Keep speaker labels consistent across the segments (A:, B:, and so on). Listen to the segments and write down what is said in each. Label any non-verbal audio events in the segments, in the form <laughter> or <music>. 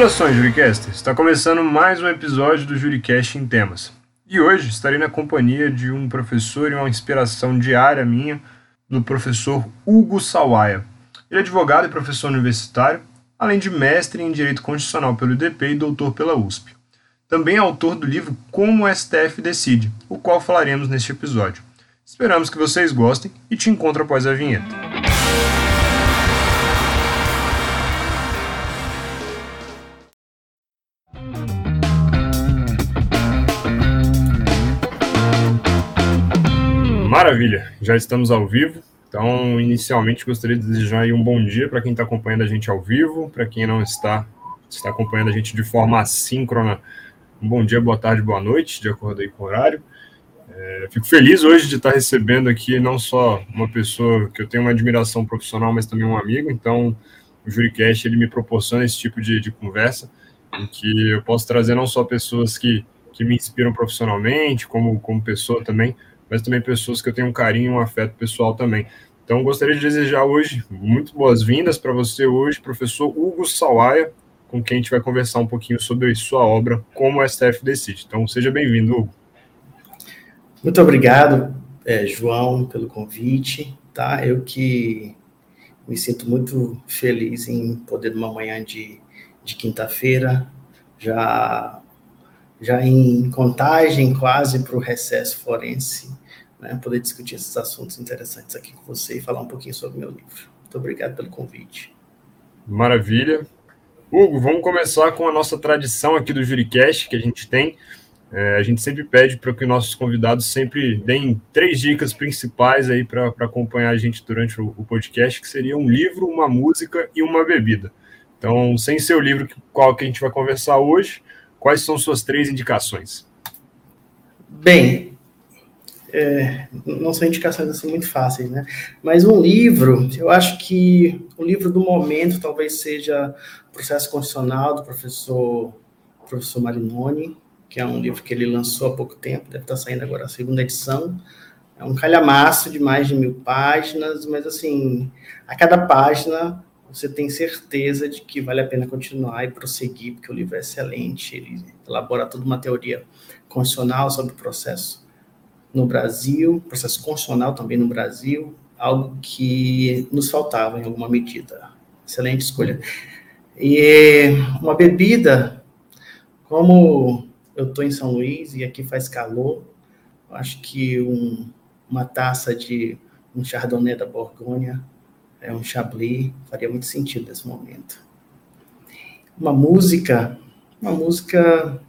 A: Saudações, Juricasters! Está começando mais um episódio do Juricast em Temas. E hoje estarei na companhia de um professor e uma inspiração diária minha, do professor Hugo Sawaia. Ele é advogado e professor universitário, além de mestre em Direito Constitucional pelo IDP e doutor pela USP. Também é autor do livro Como o STF Decide, o qual falaremos neste episódio. Esperamos que vocês gostem e te encontro após a vinheta. Maravilha, já estamos ao vivo. Então, inicialmente, gostaria de desejar um bom dia para quem está acompanhando a gente ao vivo, para quem não está, está acompanhando a gente de forma assíncrona, um bom dia, boa tarde, boa noite, de acordo aí com o horário. É, fico feliz hoje de estar recebendo aqui não só uma pessoa que eu tenho uma admiração profissional, mas também um amigo. Então, o Juricast ele me proporciona esse tipo de, de conversa, em que eu posso trazer não só pessoas que, que me inspiram profissionalmente, como, como pessoa também, mas também pessoas que eu tenho um carinho, um afeto pessoal também. Então, gostaria de desejar hoje muito boas-vindas para você hoje, professor Hugo Sawaia, com quem a gente vai conversar um pouquinho sobre sua obra, Como o STF Decide. Então, seja bem-vindo, Hugo.
B: Muito obrigado, é, João, pelo convite. Tá? Eu que me sinto muito feliz em poder, numa manhã de, de quinta-feira, já, já em contagem quase para o recesso forense, né, poder discutir esses assuntos interessantes aqui com você e falar um pouquinho sobre o meu livro. Muito obrigado pelo convite.
A: Maravilha. Hugo, vamos começar com a nossa tradição aqui do Juricast que a gente tem. É, a gente sempre pede para que nossos convidados sempre deem três dicas principais aí para acompanhar a gente durante o, o, podcast, que seria um livro, uma música e uma bebida. Então, sem ser o livro qual que a gente vai conversar hoje, quais são suas três indicações?
B: Bem, é, não são indicações assim muito fáceis, né? Mas um livro, eu acho que o livro do momento talvez seja Processo Constitucional do professor professor Marinoni, que é um livro que ele lançou há pouco tempo, deve estar saindo agora a segunda edição. É um calhamaço de mais de mil páginas, mas assim, a cada página você tem certeza de que vale a pena continuar e prosseguir, porque o livro é excelente, ele elabora toda uma teoria constitucional sobre o processo no Brasil, processo constitucional também no Brasil, algo que nos faltava em alguma medida. Excelente escolha. E uma bebida, como eu estou em São Luís e aqui faz calor. Acho que um, uma taça de um Chardonnay da Borgonha, é um Chablis, faria muito sentido nesse momento. Uma música, uma música,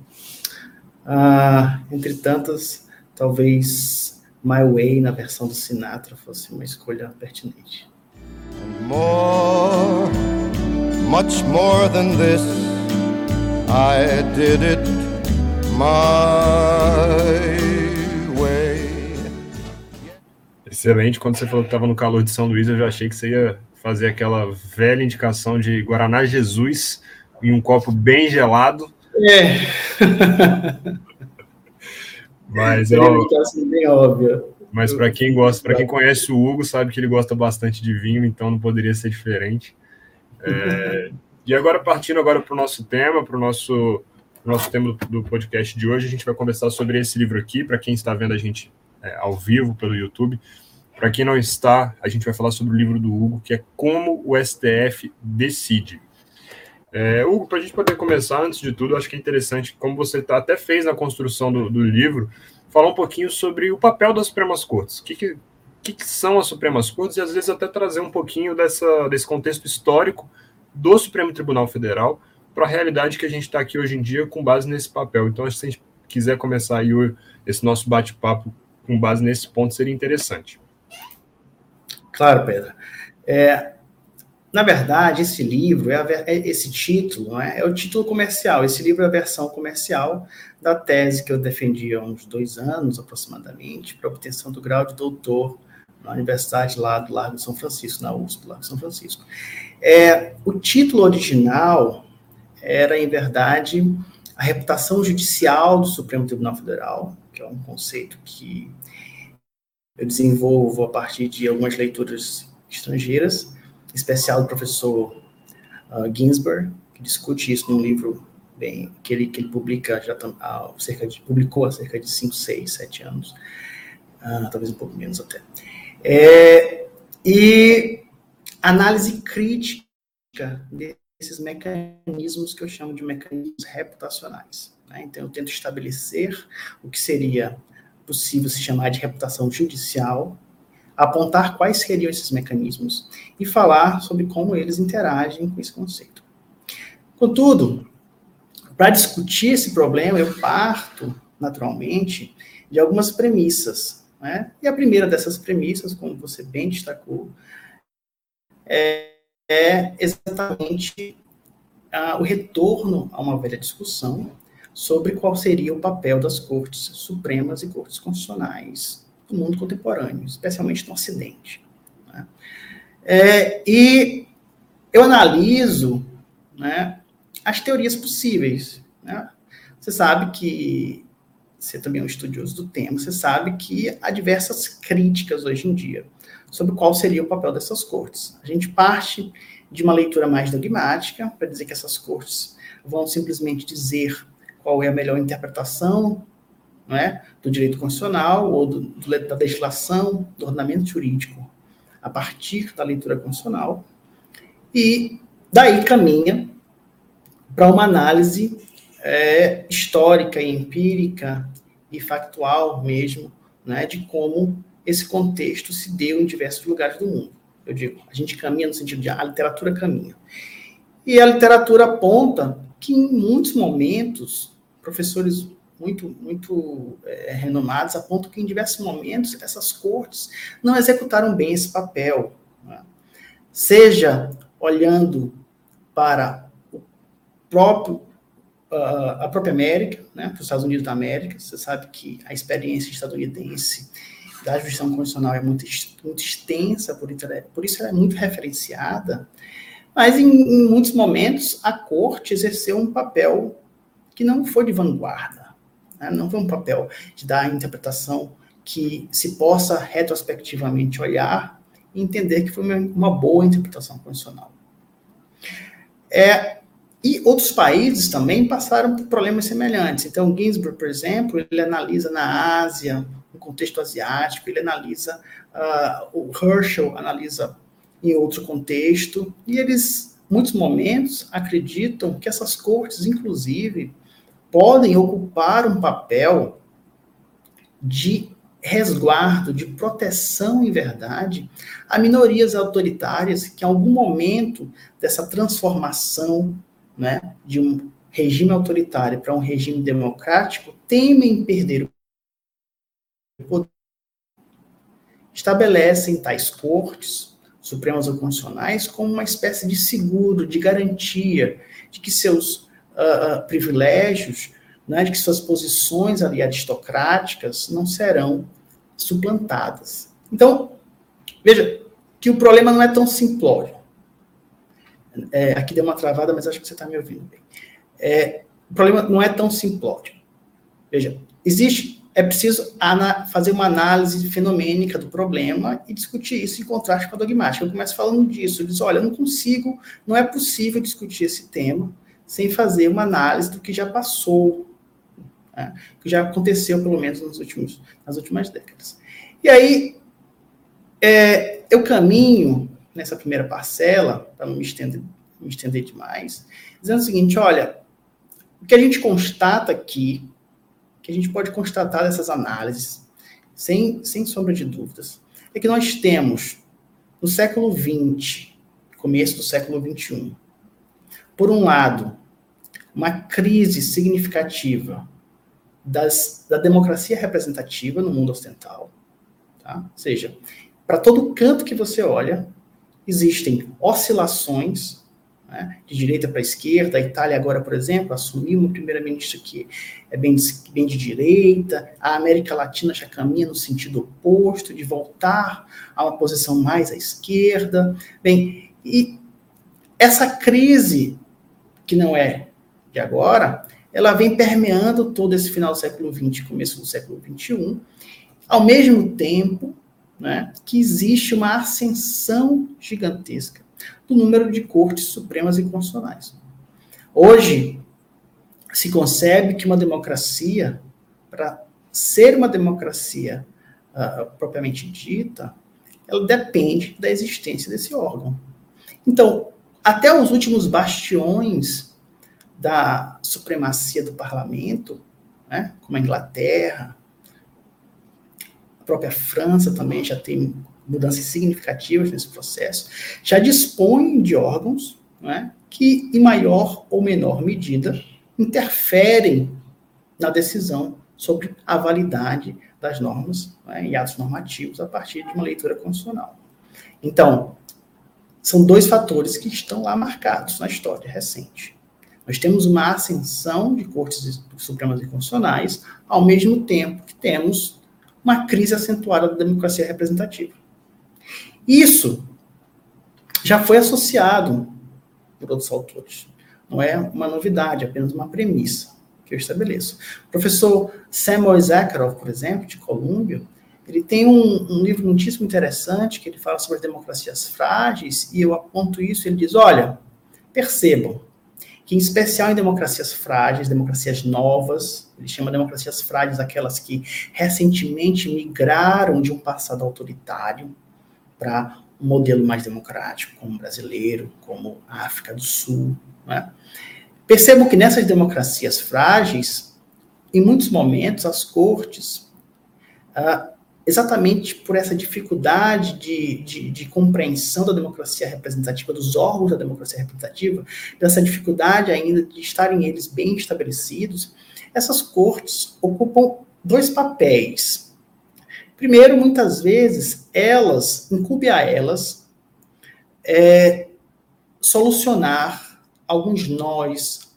B: ah, entre tantas, talvez My Way, na versão do Sinatra, fosse uma escolha pertinente. More, much more than this, I did it
A: my way. Excelente. Quando você falou que estava no calor de São Luís, eu já achei que você ia fazer aquela velha indicação de Guaraná Jesus em um copo bem gelado. É. <laughs> Mas é bem óbvio. Mas para quem gosta, para quem conhece o Hugo, sabe que ele gosta bastante de vinho, então não poderia ser diferente. É, <laughs> e agora partindo agora para o nosso tema, para o nosso nosso tema do podcast de hoje. A gente vai conversar sobre esse livro aqui, para quem está vendo a gente é, ao vivo pelo YouTube. Para quem não está, a gente vai falar sobre o livro do Hugo, que é Como o STF Decide. É, Hugo, para a gente poder começar, antes de tudo, acho que é interessante, como você tá, até fez na construção do, do livro, falar um pouquinho sobre o papel das Supremas Cortes. O que, que, que, que são as Supremas Cortes e, às vezes, até trazer um pouquinho dessa, desse contexto histórico do Supremo Tribunal Federal para a realidade que a gente está aqui hoje em dia com base nesse papel. Então, se a gente quiser começar aí esse nosso bate-papo com base nesse ponto, seria interessante.
B: Claro, Pedro. É, na verdade, esse livro, é, a, é esse título, é, é, o título comercial. Esse livro é a versão comercial da tese que eu defendi há uns dois anos, aproximadamente, para obtenção do grau de doutor na universidade lá do Largo de São Francisco, na USP, Largo de São Francisco. É, o título original era, em verdade, a reputação judicial do Supremo Tribunal Federal, que é um conceito que eu desenvolvo a partir de algumas leituras estrangeiras, especial do professor uh, Ginsburg, que discute isso num livro bem que ele, que ele publica já há cerca de publicou há cerca de 5, 6, 7 anos, ah, talvez um pouco menos até. É, e análise crítica desses mecanismos que eu chamo de mecanismos reputacionais. Né? Então, eu tento estabelecer o que seria possível se chamar de reputação judicial, apontar quais seriam esses mecanismos e falar sobre como eles interagem com esse conceito. Contudo, para discutir esse problema, eu parto, naturalmente, de algumas premissas. Né? E a primeira dessas premissas, como você bem destacou, é, é exatamente ah, o retorno a uma velha discussão sobre qual seria o papel das cortes supremas e cortes constitucionais no mundo contemporâneo, especialmente no Ocidente. Né? É, e eu analiso né, as teorias possíveis. Né? Você sabe que, você também é um estudioso do tema, você sabe que há diversas críticas hoje em dia sobre qual seria o papel dessas cortes. A gente parte de uma leitura mais dogmática, para dizer que essas cortes vão simplesmente dizer qual é a melhor interpretação não é, do direito constitucional ou do, do, da legislação, do ordenamento jurídico, a partir da leitura constitucional, e daí caminha para uma análise é, histórica e empírica e factual mesmo, né, de como esse contexto se deu em diversos lugares do mundo. Eu digo, a gente caminha no sentido de a literatura caminha. E a literatura aponta que em muitos momentos, professores muito, muito é, renomados apontam que em diversos momentos essas cortes não executaram bem esse papel. Né? Seja olhando para próprio, uh, a própria América, né, para os Estados Unidos da América. Você sabe que a experiência estadunidense da jurisdição constitucional é muito, muito extensa, por, por isso ela é muito referenciada, mas em, em, muitos momentos a corte exerceu um papel que não foi de vanguarda, né, não foi um papel de dar interpretação que se possa retrospectivamente olhar e entender que foi uma, boa interpretação constitucional. É, e outros países também passaram por problemas semelhantes. Então, Ginsburg, por exemplo, ele analisa na Ásia, no contexto asiático, ele analisa, uh, o Herschel analisa em outro contexto, e eles, muitos momentos, acreditam que essas cortes, inclusive, podem ocupar um papel de resguardo, de proteção, em verdade, a minorias autoritárias que, em algum momento dessa transformação né, de um regime autoritário para um regime democrático temem perder o poder. Estabelecem tais cortes, supremas ou constitucionais, como uma espécie de seguro, de garantia de que seus uh, privilégios, né, de que suas posições ali aristocráticas não serão suplantadas. Então, veja que o problema não é tão simplório. É, aqui deu uma travada, mas acho que você está me ouvindo bem. É, o problema não é tão simplório. Veja, existe, é preciso fazer uma análise fenomênica do problema e discutir isso em contraste com a dogmática. Eu começo falando disso, eu diz, olha, eu não consigo, não é possível discutir esse tema sem fazer uma análise do que já passou, né, que já aconteceu, pelo menos, nos últimos, nas últimas décadas. E aí, é, eu caminho nessa primeira parcela, para não me estender, me estender demais, dizendo o seguinte: olha, o que a gente constata aqui, que a gente pode constatar dessas análises, sem, sem sombra de dúvidas, é que nós temos, no século XX, começo do século XXI, por um lado, uma crise significativa das, da democracia representativa no mundo ocidental, tá? ou seja, para todo canto que você olha, existem oscilações né, de direita para esquerda. A Itália agora, por exemplo, assumiu uma primeira-ministra que é bem de, bem de direita. A América Latina já caminha no sentido oposto, de voltar a uma posição mais à esquerda. Bem, e essa crise, que não é de agora, ela vem permeando todo esse final do século XX, começo do século XXI, ao mesmo tempo né, que existe uma ascensão gigantesca do número de cortes supremas e constitucionais. Hoje, se concebe que uma democracia, para ser uma democracia uh, propriamente dita, ela depende da existência desse órgão. Então, até os últimos bastiões da supremacia do parlamento, né, como a Inglaterra, a própria França também já tem mudanças significativas nesse processo, já dispõem de órgãos né, que, em maior ou menor medida, interferem na decisão sobre a validade das normas né, e atos normativos a partir de uma leitura constitucional. Então, são dois fatores que estão lá marcados na história recente. Nós temos uma ascensão de cortes supremas e constitucionais, ao mesmo tempo que temos uma crise acentuada da democracia representativa. Isso já foi associado por outros autores. Não é uma novidade, é apenas uma premissa que eu estabeleço. O professor Samuel Zakharov, por exemplo, de Colômbia, ele tem um, um, livro muitíssimo interessante que ele fala sobre as democracias frágeis, e eu aponto isso, ele diz, olha, percebam que, em especial em democracias frágeis, democracias novas, ele chama democracias frágeis aquelas que recentemente migraram de um passado autoritário para um modelo mais democrático, como o brasileiro, como a África do Sul, né? Percebo que nessas democracias frágeis, em muitos momentos, as cortes, ah, exatamente por essa dificuldade de, de, de, compreensão da democracia representativa, dos órgãos da democracia representativa, dessa dificuldade ainda de estarem eles bem estabelecidos, essas cortes ocupam dois papéis. Primeiro, muitas vezes, elas, incube a elas, é, solucionar alguns nós,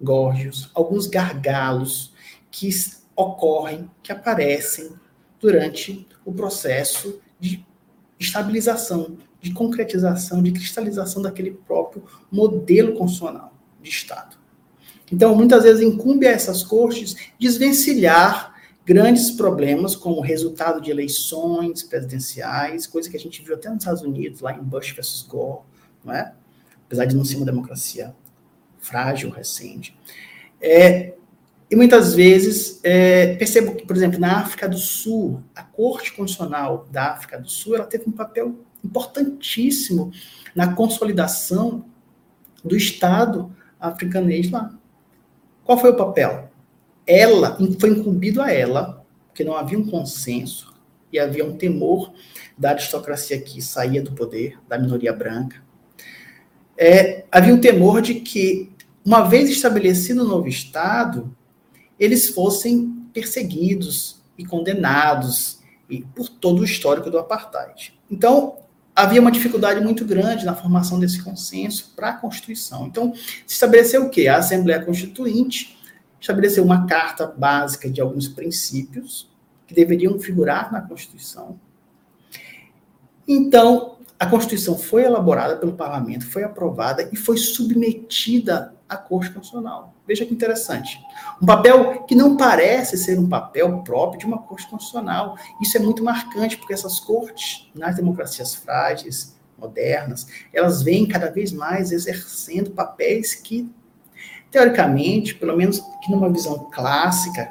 B: górgios, alguns gargalos que ocorrem, que aparecem durante o processo de estabilização, de concretização, de cristalização daquele próprio modelo constitucional de Estado. Então, muitas vezes incumbe a essas cortes desvencilhar grandes problemas como resultado de eleições presidenciais, coisa que a gente viu até nos Estados Unidos, lá em Bush versus Gore, não é? apesar de não ser uma democracia frágil, recente. É, e muitas vezes, é, percebo que, por exemplo, na África do Sul, a Corte Constitucional da África do Sul, ela teve um papel importantíssimo na consolidação do Estado africanês lá. Qual foi o papel? Ela, foi incumbido a ela, porque não havia um consenso e havia um temor da aristocracia que saía do poder, da minoria branca, é, havia um temor de que, uma vez estabelecido o novo Estado, eles fossem perseguidos e condenados e, por todo o histórico do apartheid. Então, havia uma dificuldade muito grande na formação desse consenso para a Constituição. Então, se estabeleceu o quê? A Assembleia Constituinte estabeleceu uma carta básica de alguns princípios que deveriam figurar na Constituição. Então, a Constituição foi elaborada pelo parlamento, foi aprovada e foi submetida à Corte Constitucional. Veja que interessante. Um papel que não parece ser um papel próprio de uma Corte Constitucional. Isso é muito marcante, porque essas cortes, nas democracias frágeis, modernas, elas vêm cada vez mais exercendo papéis que, teoricamente, pelo menos que numa visão clássica,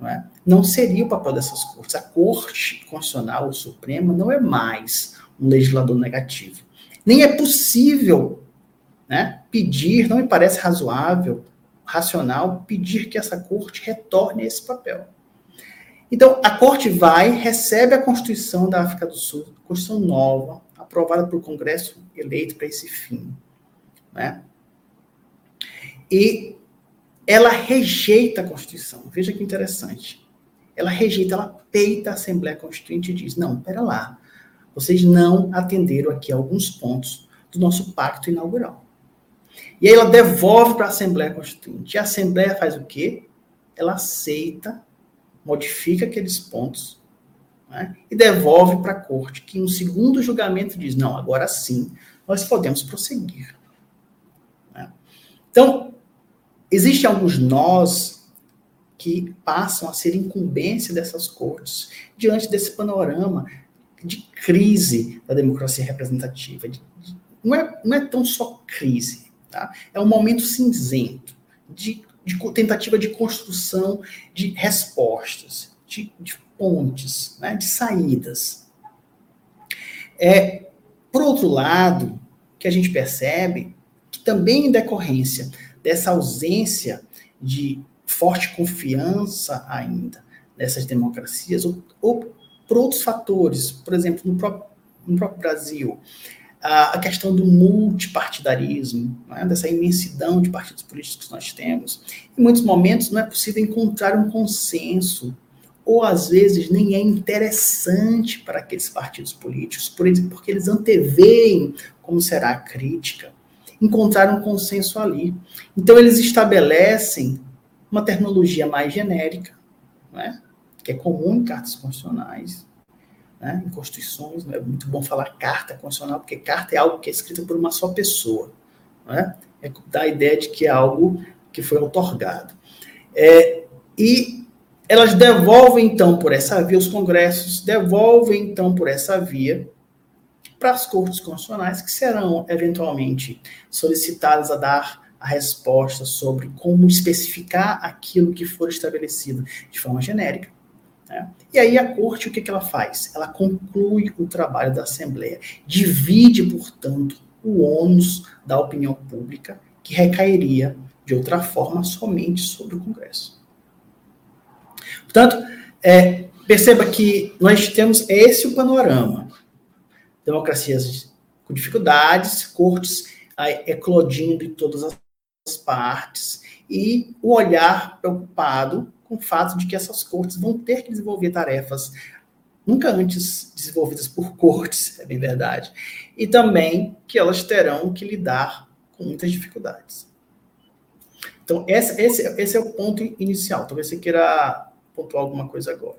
B: não, é, não seria o papel dessas cortes. A Corte Constitucional, o Supremo, não é mais um legislador negativo. Nem é possível né, pedir, não me parece razoável, racional, pedir que essa corte retorne esse papel. Então, a corte vai, recebe a Constituição da África do Sul, Constituição nova, aprovada pelo Congresso eleito para esse fim. Né? E ela rejeita a Constituição. Veja que interessante. Ela rejeita, ela peita a Assembleia Constituinte e diz: não, pera lá, vocês não atenderam aqui alguns pontos do nosso pacto inaugural. E aí ela devolve para a Assembleia Constituinte. E a Assembleia faz o quê? Ela aceita, modifica aqueles pontos né, e devolve para a corte, que um segundo julgamento diz: não, agora sim, nós podemos prosseguir. Né? Então, existem alguns nós que passam a ser incumbência dessas cortes diante desse panorama de crise da democracia representativa. De, de, não, é, não é tão só crise, Tá? É um momento cinzento de, de tentativa de construção de respostas, de, de pontes, né, de saídas. É, por outro lado, que a gente percebe que também em decorrência dessa ausência de forte confiança ainda nessas democracias, ou, ou por outros fatores, por exemplo, no próprio, no próprio Brasil, a, questão do multipartidarismo, é? dessa imensidão de partidos políticos que nós temos, em muitos momentos não é possível encontrar um consenso, ou às vezes nem é interessante para aqueles partidos políticos, porque eles anteveem como será a crítica, encontrar um consenso ali. Então, eles estabelecem uma terminologia mais genérica, né, que é comum em cartas constitucionais, né, em constituições. Não é muito bom falar carta constitucional, porque carta é algo que é escrito por uma só pessoa. Né, é dá a ideia de que é algo que foi otorgado. É, e elas devolvem, então, por essa via, os congressos devolvem, então, por essa via, para as cortes constitucionais, que serão, eventualmente, solicitadas a dar a resposta sobre como especificar aquilo que for estabelecido de forma genérica. Né? E aí a corte, o que, que ela faz? Ela conclui o trabalho da Assembleia, divide, portanto, o ônus da opinião pública, que recairia, de outra forma, somente sobre o Congresso. Portanto, é, perceba que nós temos esse o panorama. Democracias com dificuldades, cortes eclodindo em todas as partes e o olhar preocupado com o fato de que essas cortes vão ter que desenvolver tarefas nunca antes desenvolvidas por cortes, <laughs> é bem verdade, e também que elas terão que lidar com muitas dificuldades. Então, esse, esse, esse é o ponto inicial. Talvez você queira pontuar alguma coisa agora.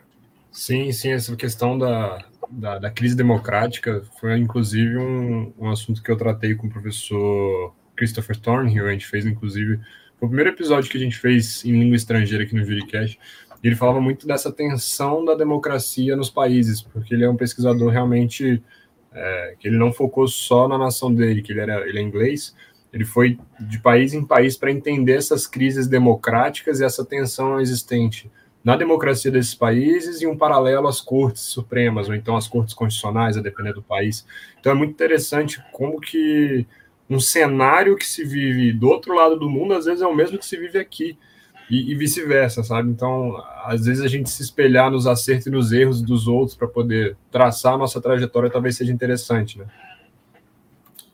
A: Sim, sim, essa questão da, da, da crise democrática foi, inclusive, um, um assunto que eu tratei com o professor Christopher Thornhill, a gente fez inclusive o primeiro episódio que a gente fez em língua estrangeira aqui no Juricast, ele falava muito dessa tensão da democracia nos países, porque ele é um pesquisador realmente é, que ele não focou só na nação dele, que ele era ele é inglês, ele foi de país em país para entender essas crises democráticas e essa tensão existente na democracia desses países e um paralelo às cortes supremas, ou então às cortes constitucionais, a depender do país. Então é muito interessante como que um cenário que se vive do outro lado do mundo, às vezes é o mesmo que se vive aqui, e, e vice-versa, sabe? Então, às vezes a gente se espelhar nos acertos e nos erros dos outros para poder traçar a nossa trajetória talvez seja interessante, né?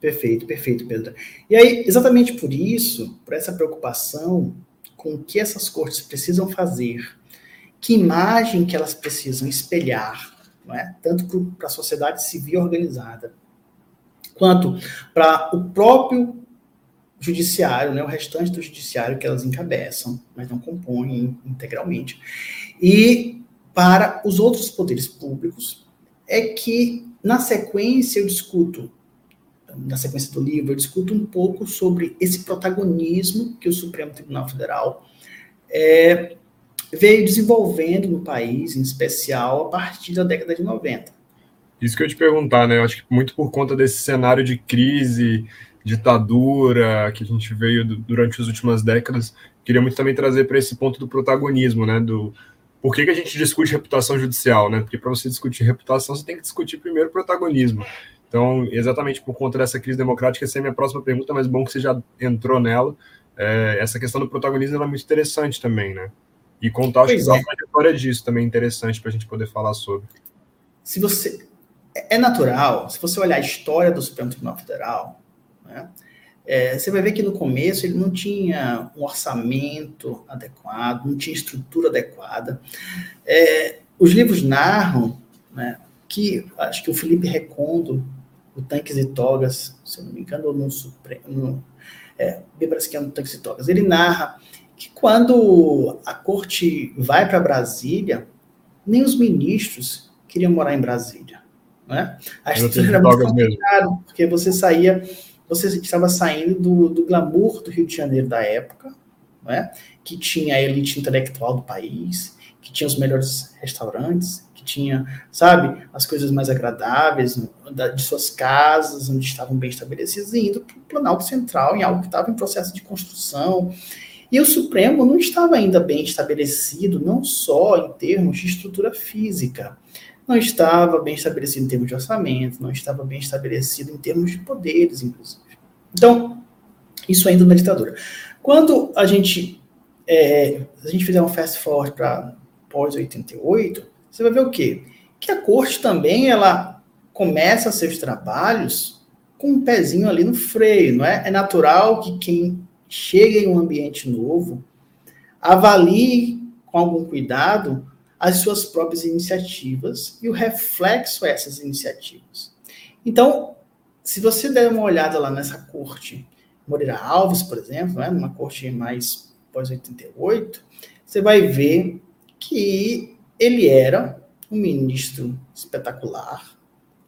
B: Perfeito, perfeito, Pedro. E aí, exatamente por isso, por essa preocupação com o que essas cortes precisam fazer, que imagem que elas precisam espelhar, não é? tanto para a sociedade civil organizada, quanto para o próprio judiciário, né, o restante do judiciário que elas encabeçam, mas não compõem integralmente, e para os outros poderes públicos, é que na sequência eu discuto, na sequência do livro, eu discuto um pouco sobre esse protagonismo que o Supremo Tribunal Federal é, veio desenvolvendo no país, em especial a partir da década de 90.
A: Isso que eu ia te perguntar, né? Eu acho que muito por conta desse cenário de crise, ditadura que a gente veio durante as últimas décadas, queria muito também trazer para esse ponto do protagonismo, né? Do por que, que a gente discute reputação judicial, né? Porque para você discutir reputação, você tem que discutir primeiro protagonismo. Então, exatamente por conta dessa crise democrática, essa é a minha próxima pergunta, mas bom que você já entrou nela. É, essa questão do protagonismo é muito interessante também, né? E contar acho que é. a trajetória disso também é interessante para a gente poder falar sobre.
B: Se você é, é natural, se você olhar a história do Supremo Tribunal Federal, né, é, você vai ver que no começo ele não tinha um orçamento adequado, não tinha estrutura adequada. É, os livros narram né, que, acho que o Felipe Recondo, o Tanques e Togas, se eu não me engano, no Supremo, é, bem que é no Tanques e Togas, ele narra que quando a corte vai para Brasília, nem os ministros queriam morar em Brasília. Né? A estrutura era muito complicada, porque você saía, você estava saindo do, do glamour do Rio de Janeiro da época, né? que tinha a elite intelectual do país, que tinha os melhores restaurantes, que tinha, sabe, as coisas mais agradáveis de suas casas, onde estavam bem estabelecidas, e indo para o Planalto Central, em algo que estava em processo de construção. E o Supremo não estava ainda bem estabelecido, não só em termos de estrutura física, não estava bem estabelecido em termos de orçamento, não estava bem estabelecido em termos de poderes, inclusive. Então, isso ainda na ditadura. Quando a gente, é, a gente fizer um fast forward para pós-88, você vai ver o quê? Que a corte também, ela começa seus trabalhos com um pezinho ali no freio, não é? É natural que quem chega em um ambiente novo avalie com algum cuidado as suas próprias iniciativas e o reflexo a essas iniciativas. Então, se você der uma olhada lá nessa corte Moreira Alves, por exemplo, né, numa corte mais pós-88, você vai ver que ele era um ministro espetacular,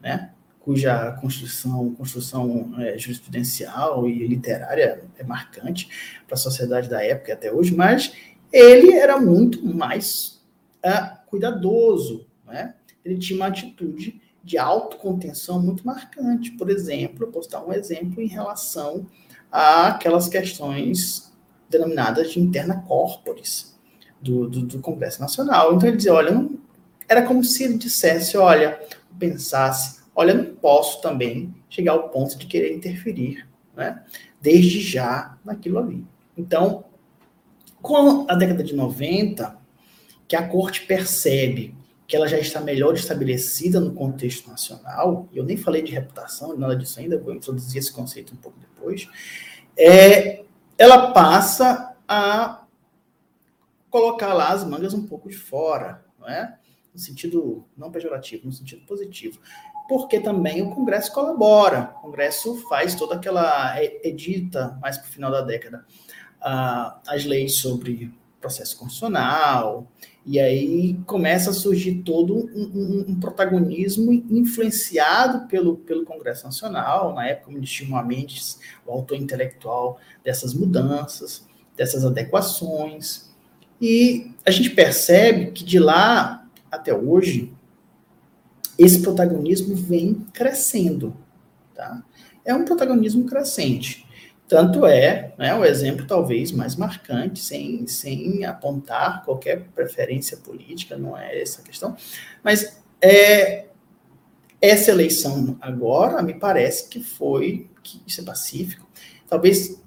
B: né, cuja construção, construção é, jurisprudencial e literária é marcante para a sociedade da época e até hoje, mas ele era muito mais uh, cuidadoso, né? ele tinha uma atitude de autocontenção muito marcante. Por exemplo, eu posso dar um exemplo em relação àquelas questões denominadas de interna corporis do, do, do Congresso Nacional. Então ele dizia, olha, não, era como se ele dissesse, olha, pensasse, olha, não posso também chegar ao ponto de querer interferir, né? Desde já naquilo ali. Então, com a década de 90, que a corte percebe que ela já está melhor estabelecida no contexto nacional, e eu nem falei de reputação, nada disso ainda, vou introduzir esse conceito um pouco depois, é, ela passa a colocar lá as mangas um pouco de fora, não é? no sentido não pejorativo, no sentido positivo, porque também o Congresso colabora, o Congresso faz toda aquela edita mais para o final da década as leis sobre processo constitucional, e aí começa a surgir todo um, um, um, protagonismo influenciado pelo, pelo Congresso Nacional, na época, como Ministro Mendes, o autor intelectual dessas mudanças, dessas adequações. E a gente percebe que de lá até hoje, esse protagonismo vem crescendo. Tá? É um protagonismo crescente. Tanto é, né, o exemplo talvez mais marcante, sem, sem apontar qualquer preferência política, não é essa a questão, mas é, essa eleição agora, me parece que foi, que isso é pacífico, talvez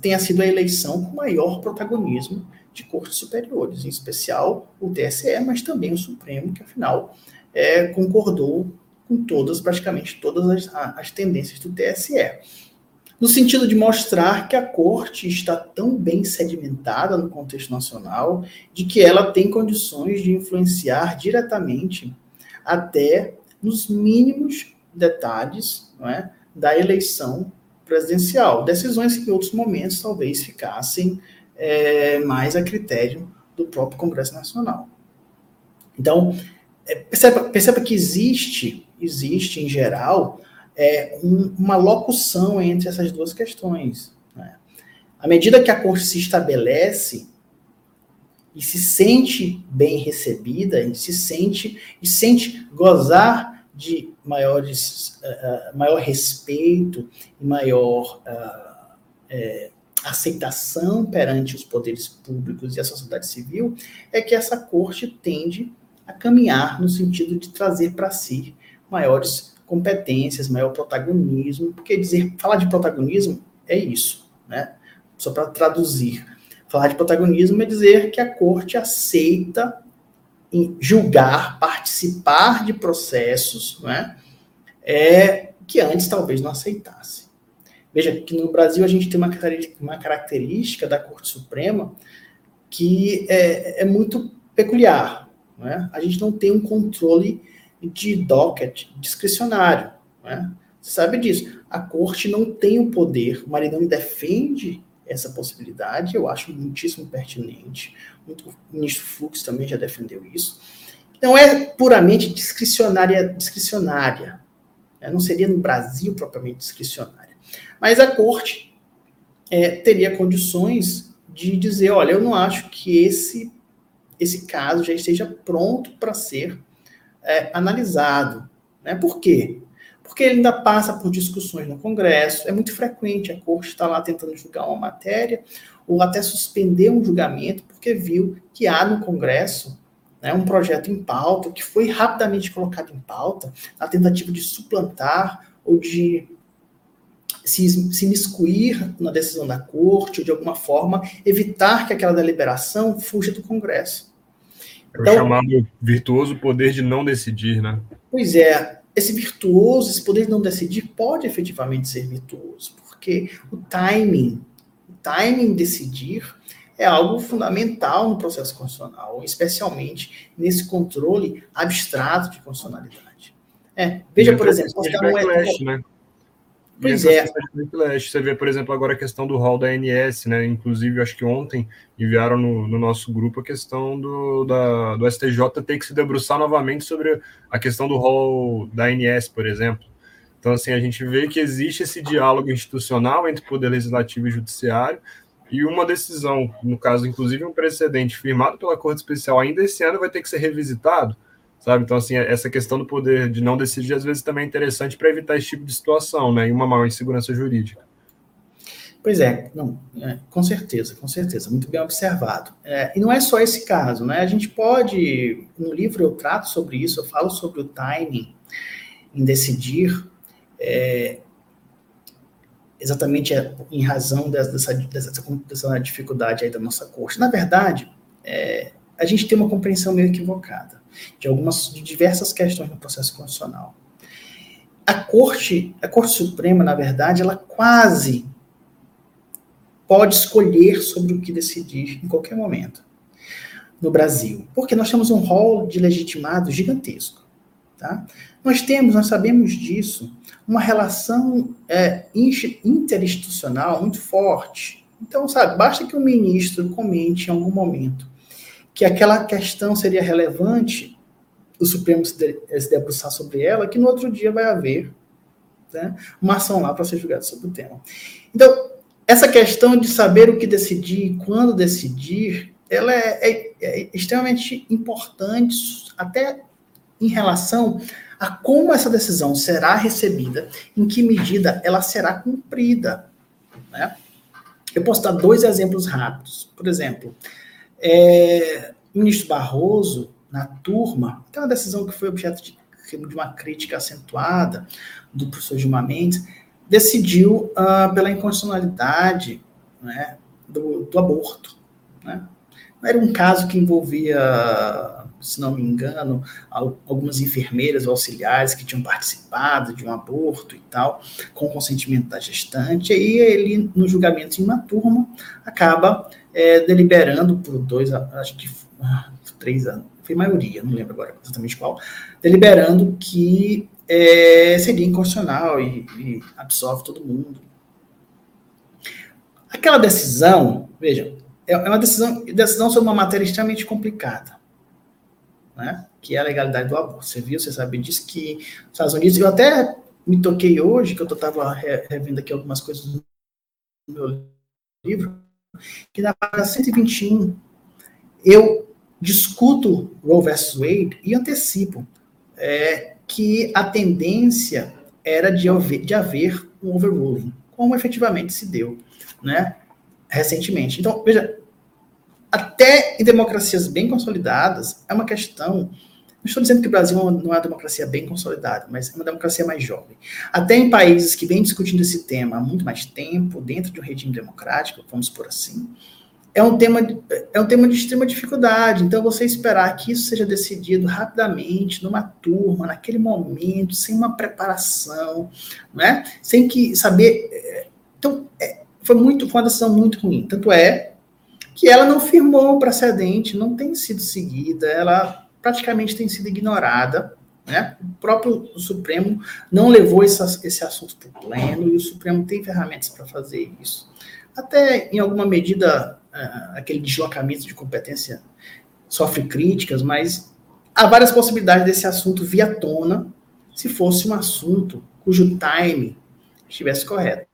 B: tenha sido a eleição com maior protagonismo de cortes superiores, em especial o TSE, mas também o Supremo, que afinal é, concordou com todas, praticamente todas as, as tendências do TSE no sentido de mostrar que a corte está tão bem sedimentada no contexto nacional, de que ela tem condições de influenciar diretamente até nos mínimos detalhes é, da eleição presidencial. Decisões que em outros momentos talvez ficassem é, mais a critério do próprio Congresso Nacional. Então, é, perceba, perceba que existe, existe em geral, é, um, uma locução entre essas duas questões. Né? À medida que a corte se estabelece e se sente bem recebida, e se sente e sente gozar de maiores, uh, maior respeito e maior uh, é, aceitação perante os poderes públicos e a sociedade civil, é que essa corte tende a caminhar no sentido de trazer para si maiores competências, maior protagonismo, porque dizer, falar de protagonismo é isso, né? Só para traduzir. Falar de protagonismo é dizer que a corte aceita julgar, participar de processos, né? É, que antes talvez não aceitasse. Veja que no Brasil a gente tem uma, característica da Corte Suprema que é, é muito peculiar. Né? A gente não tem um controle de docket discricionário. Né? Você sabe disso. A corte não tem o poder. O Marinão defende essa possibilidade, eu acho muitíssimo pertinente. Muito, o ministro Fux também já defendeu isso. Não é puramente discricionária, discricionária. Né? Não seria no Brasil propriamente discricionária. Mas a corte é, teria condições de dizer, olha, eu não acho que esse esse caso já esteja pronto para ser é, analisado. Né? Por quê? Porque ele ainda passa por discussões no Congresso, é muito frequente a corte estar lá tentando julgar uma matéria, ou até suspender um julgamento, porque viu que há no Congresso né, um projeto em pauta, que foi rapidamente colocado em pauta, na tentativa de suplantar ou de se, se miscuir na decisão da corte, ou de alguma forma evitar que aquela deliberação fuja do Congresso.
A: É então, o chamado virtuoso poder de não decidir, né?
B: Pois é, esse virtuoso, esse poder de não decidir pode efetivamente ser virtuoso, porque o timing, o timing decidir é algo fundamental no processo constitucional, especialmente nesse controle abstrato de constitucionalidade. É, veja, por exemplo,
A: backlash, né? Pois é. Você vê, por exemplo, agora a questão do rol da ANS, né? Inclusive, acho que ontem enviaram no, no nosso grupo a questão do, da, do STJ ter que se debruçar novamente sobre a questão do rol da ANS, por exemplo. Então, assim, a gente vê que existe esse diálogo institucional entre poder legislativo e judiciário, e uma decisão, no caso, inclusive um precedente firmado pela Corte Especial ainda esse ano vai ter que ser revisitado, sabe? Então, assim, essa questão do poder de não decidir, às vezes, também é interessante para evitar esse tipo de situação, né? E uma maior insegurança jurídica.
B: Pois é, não, é, com certeza, com certeza, muito bem observado. É, e não é só esse caso, né? A gente pode, no livro eu trato sobre isso, eu falo sobre o timing em decidir, é, exatamente em razão dessa, dessa, dessa dificuldade aí da nossa corte. Na verdade, é, a gente tem uma compreensão meio equivocada de algumas, de diversas questões no processo constitucional. A Corte, a Corte Suprema, na verdade, ela quase pode escolher sobre o que decidir em qualquer momento no Brasil, porque nós temos um rol de legitimados gigantesco. Tá? Nós temos, nós sabemos disso, uma relação é, interinstitucional muito forte. Então, sabe, basta que o ministro comente em algum momento que aquela questão seria relevante, o Supremo se, de, se debruçar sobre ela, que no outro dia vai haver né, uma ação lá para ser julgada sobre o tema. Então, essa questão de saber o que decidir, quando decidir, ela é, é, é extremamente importante, até em relação a como essa decisão será recebida, em que medida ela será cumprida. Né? Eu posso dar dois exemplos rápidos. Por exemplo, é, o ministro Barroso, na turma, aquela decisão que foi objeto de, de uma crítica acentuada do professor Gilmar Mendes, decidiu uh, pela inconstitucionalidade né, do, do, aborto. Né? Era um caso que envolvia, se não me engano, algumas enfermeiras auxiliares que tinham participado de um aborto e tal, com consentimento da gestante, e ele, no julgamento em uma turma, acaba é, deliberando por dois, acho que ah, três anos, foi maioria, não lembro agora exatamente qual, deliberando que é, seria inconstitucional e, e absolve todo mundo. Aquela decisão, veja, é, é uma decisão, decisão sobre uma matéria extremamente complicada, né? que é a legalidade do aborto. Você viu, você sabe disso, que nos Estados Unidos, eu até me toquei hoje, que eu estava revendo aqui algumas coisas no meu livro, que na página 121 eu discuto Roe versus Wade e antecipo é, que a tendência era de haver, de haver um overruling, como efetivamente se deu, né, recentemente. Então, veja, até em democracias bem consolidadas, é uma questão. Não estou dizendo que o Brasil não é uma democracia bem consolidada, mas é uma democracia mais jovem. Até em países que vêm discutindo esse tema há muito mais tempo, dentro de um regime democrático, vamos por assim, é um tema, é um tema de extrema dificuldade. Então, você esperar que isso seja decidido rapidamente, numa turma, naquele momento, sem uma preparação, né? sem que saber. É, então, é, foi muito, foi uma decisão muito ruim. Tanto é que ela não firmou o precedente, não tem sido seguida, ela praticamente tem sido ignorada. Né? O próprio Supremo não levou esse, esse assunto para o pleno e o Supremo tem ferramentas para fazer isso. Até, em alguma medida, uh, aquele deslocamento de competência sofre críticas, mas há várias possibilidades desse assunto vir à tona se fosse um assunto cujo time estivesse correto.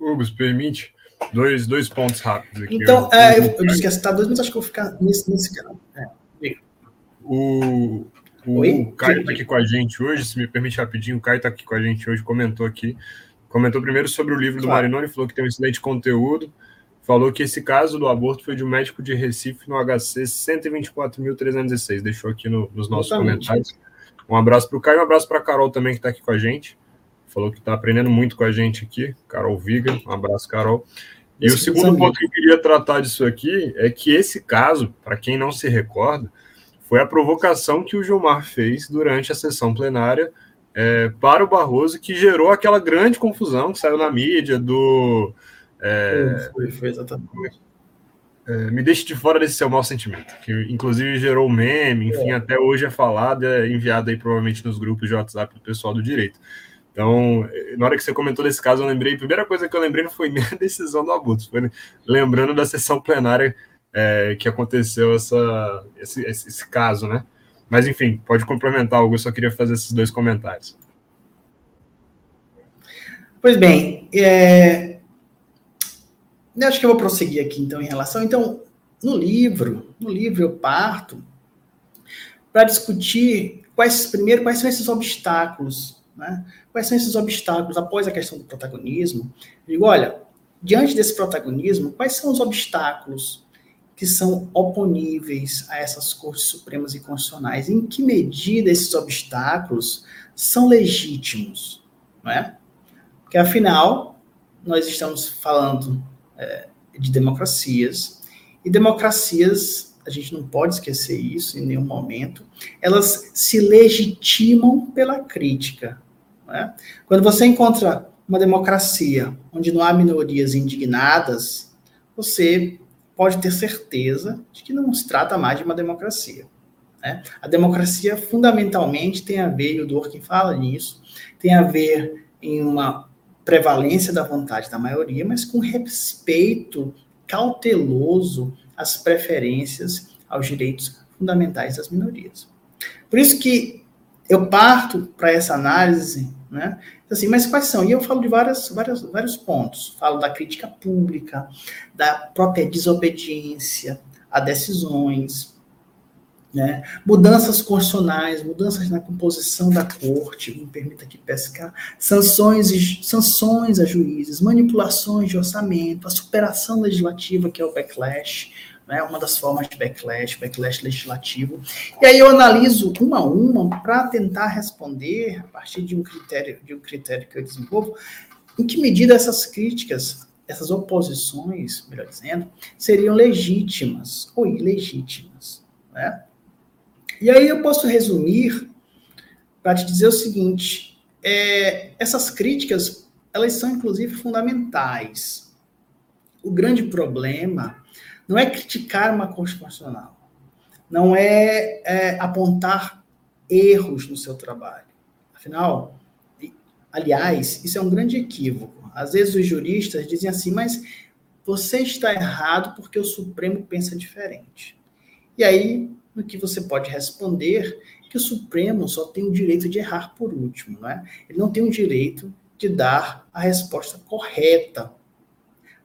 A: Hugo, permite dois, dois pontos rápidos aqui.
B: Então, é, eu, eu disse que ia citar dois, mas acho que eu vou ficar nesse, nesse canal. É,
A: o, O Oi? Caio está aqui com a gente hoje, se me permite rapidinho, o Caio está aqui com a gente hoje, comentou aqui. Comentou primeiro sobre o livro do claro. Marinoni, falou que tem um excelente conteúdo. Falou que esse caso do aborto foi de um médico de Recife no HC 124.316. Deixou aqui no, nos nossos Exatamente. comentários. Um abraço para o Caio, um abraço para a Carol também, que está aqui com a gente. Falou que está aprendendo muito com a gente aqui. Carol Viga, um abraço, Carol. E o segundo ponto que eu queria tratar disso aqui é que esse caso, para quem não se recorda, foi a provocação que o Gilmar fez durante a sessão plenária é, para o Barroso, que gerou aquela grande confusão que saiu na mídia do. É, foi, foi exatamente. É, me deixe de fora desse seu mau sentimento, que inclusive gerou meme, enfim, é. até hoje é falado, é enviado aí provavelmente nos grupos de WhatsApp do pessoal do direito. Então, na hora que você comentou desse caso, eu lembrei, a primeira coisa que eu lembrei não foi nem a <laughs> decisão do aborto, foi lembrando da sessão plenária é, que aconteceu essa, esse, esse, caso, né? Mas, enfim, pode complementar algo, eu só queria fazer esses dois comentários.
B: Pois bem, é... eu acho que eu vou prosseguir aqui, então, em relação... Então, no livro, no livro eu parto para discutir quais, primeiro, quais são esses obstáculos, né? Quais são esses obstáculos após a questão do protagonismo? Eu digo, olha, diante desse protagonismo, quais são os obstáculos que são oponíveis a essas cortes supremas e constitucionais? Em que medida esses obstáculos são legítimos? Não é? Porque, afinal, nós estamos falando é, de democracias, e democracias, a gente não pode esquecer isso em nenhum momento, elas se legitimam pela crítica. É? Quando você encontra uma democracia onde não há minorias indignadas, você pode ter certeza de que não se trata mais de uma democracia. Né? A democracia fundamentalmente tem a ver, e o Dworkin fala nisso, tem a ver em uma prevalência da vontade da maioria, mas com respeito cauteloso às preferências, aos direitos fundamentais das minorias. Por isso que eu parto para essa análise né? Assim, mas quais são? E eu falo de várias, várias, vários pontos. Falo da crítica pública, da própria desobediência a decisões, né? mudanças constitucionais, mudanças na composição da corte, me permita aqui pescar, sanções, sanções a juízes, manipulações de orçamento, a superação legislativa, que é o backlash, né, uma das formas de backlash, backlash legislativo. E aí eu analiso uma a uma para tentar responder, a partir de um critério, de um critério que eu desenvolvo, em que medida essas críticas, essas oposições, melhor dizendo, seriam legítimas ou ilegítimas. Né? E aí eu posso resumir para te dizer o seguinte: é, essas críticas elas são inclusive fundamentais. O grande problema não é criticar uma Corte Constitucional, não é, é apontar erros no seu trabalho. Afinal, aliás, isso é um grande equívoco. Às vezes os juristas dizem assim, mas você está errado porque o Supremo pensa diferente. E aí, o que você pode responder que o Supremo só tem o direito de errar por último, não é? Ele não tem o direito de dar a resposta correta,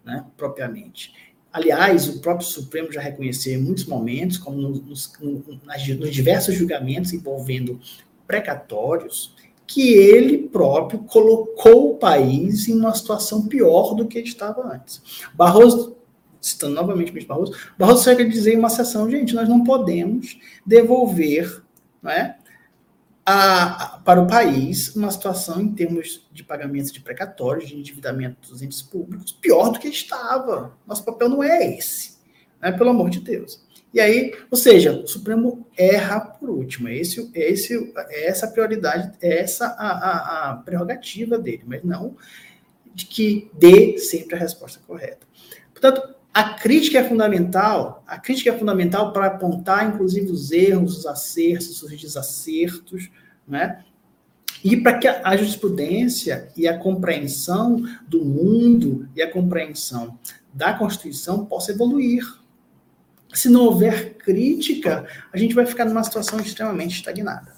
B: né, propriamente. Aliás, o próprio Supremo já reconheceu em muitos momentos, como nos, nos diversos julgamentos envolvendo precatórios, que ele próprio colocou o país em uma situação pior do que estava antes. Barroso, citando novamente o Barroso, Barroso chega a dizer em uma sessão, gente, nós não podemos devolver não é, a, para o país uma situação em termos de pagamentos de precatórios, de endividamento dos entes públicos, pior do que estava. Nosso papel não é esse, né? pelo amor de Deus. E aí, ou seja, o Supremo erra por último. É esse, é esse, é essa prioridade, essa a, a, a prerrogativa dele, mas não de que dê sempre a resposta correta. Portanto, a crítica é fundamental, a crítica é fundamental para apontar, inclusive, os erros, os acertos, os desacertos, né? E para que a jurisprudência e a compreensão do mundo e a compreensão da Constituição possa evoluir. Se não houver crítica, a gente vai ficar numa situação extremamente estagnada.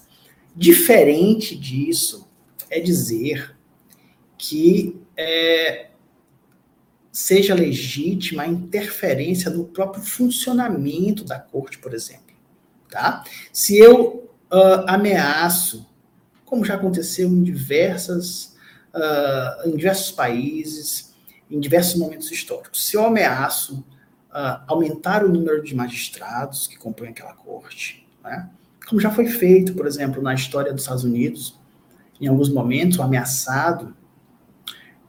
B: Diferente disso é dizer que é, seja legítima a interferência no próprio funcionamento da corte, por exemplo. Tá? Se eu uh, ameaço, como já aconteceu em diversas, uh, em diversos países, em diversos momentos históricos. Se eu ameaço uh, aumentar o número de magistrados que compõem aquela corte, né? como já foi feito, por exemplo, na história dos Estados Unidos, em alguns momentos, o ameaçado,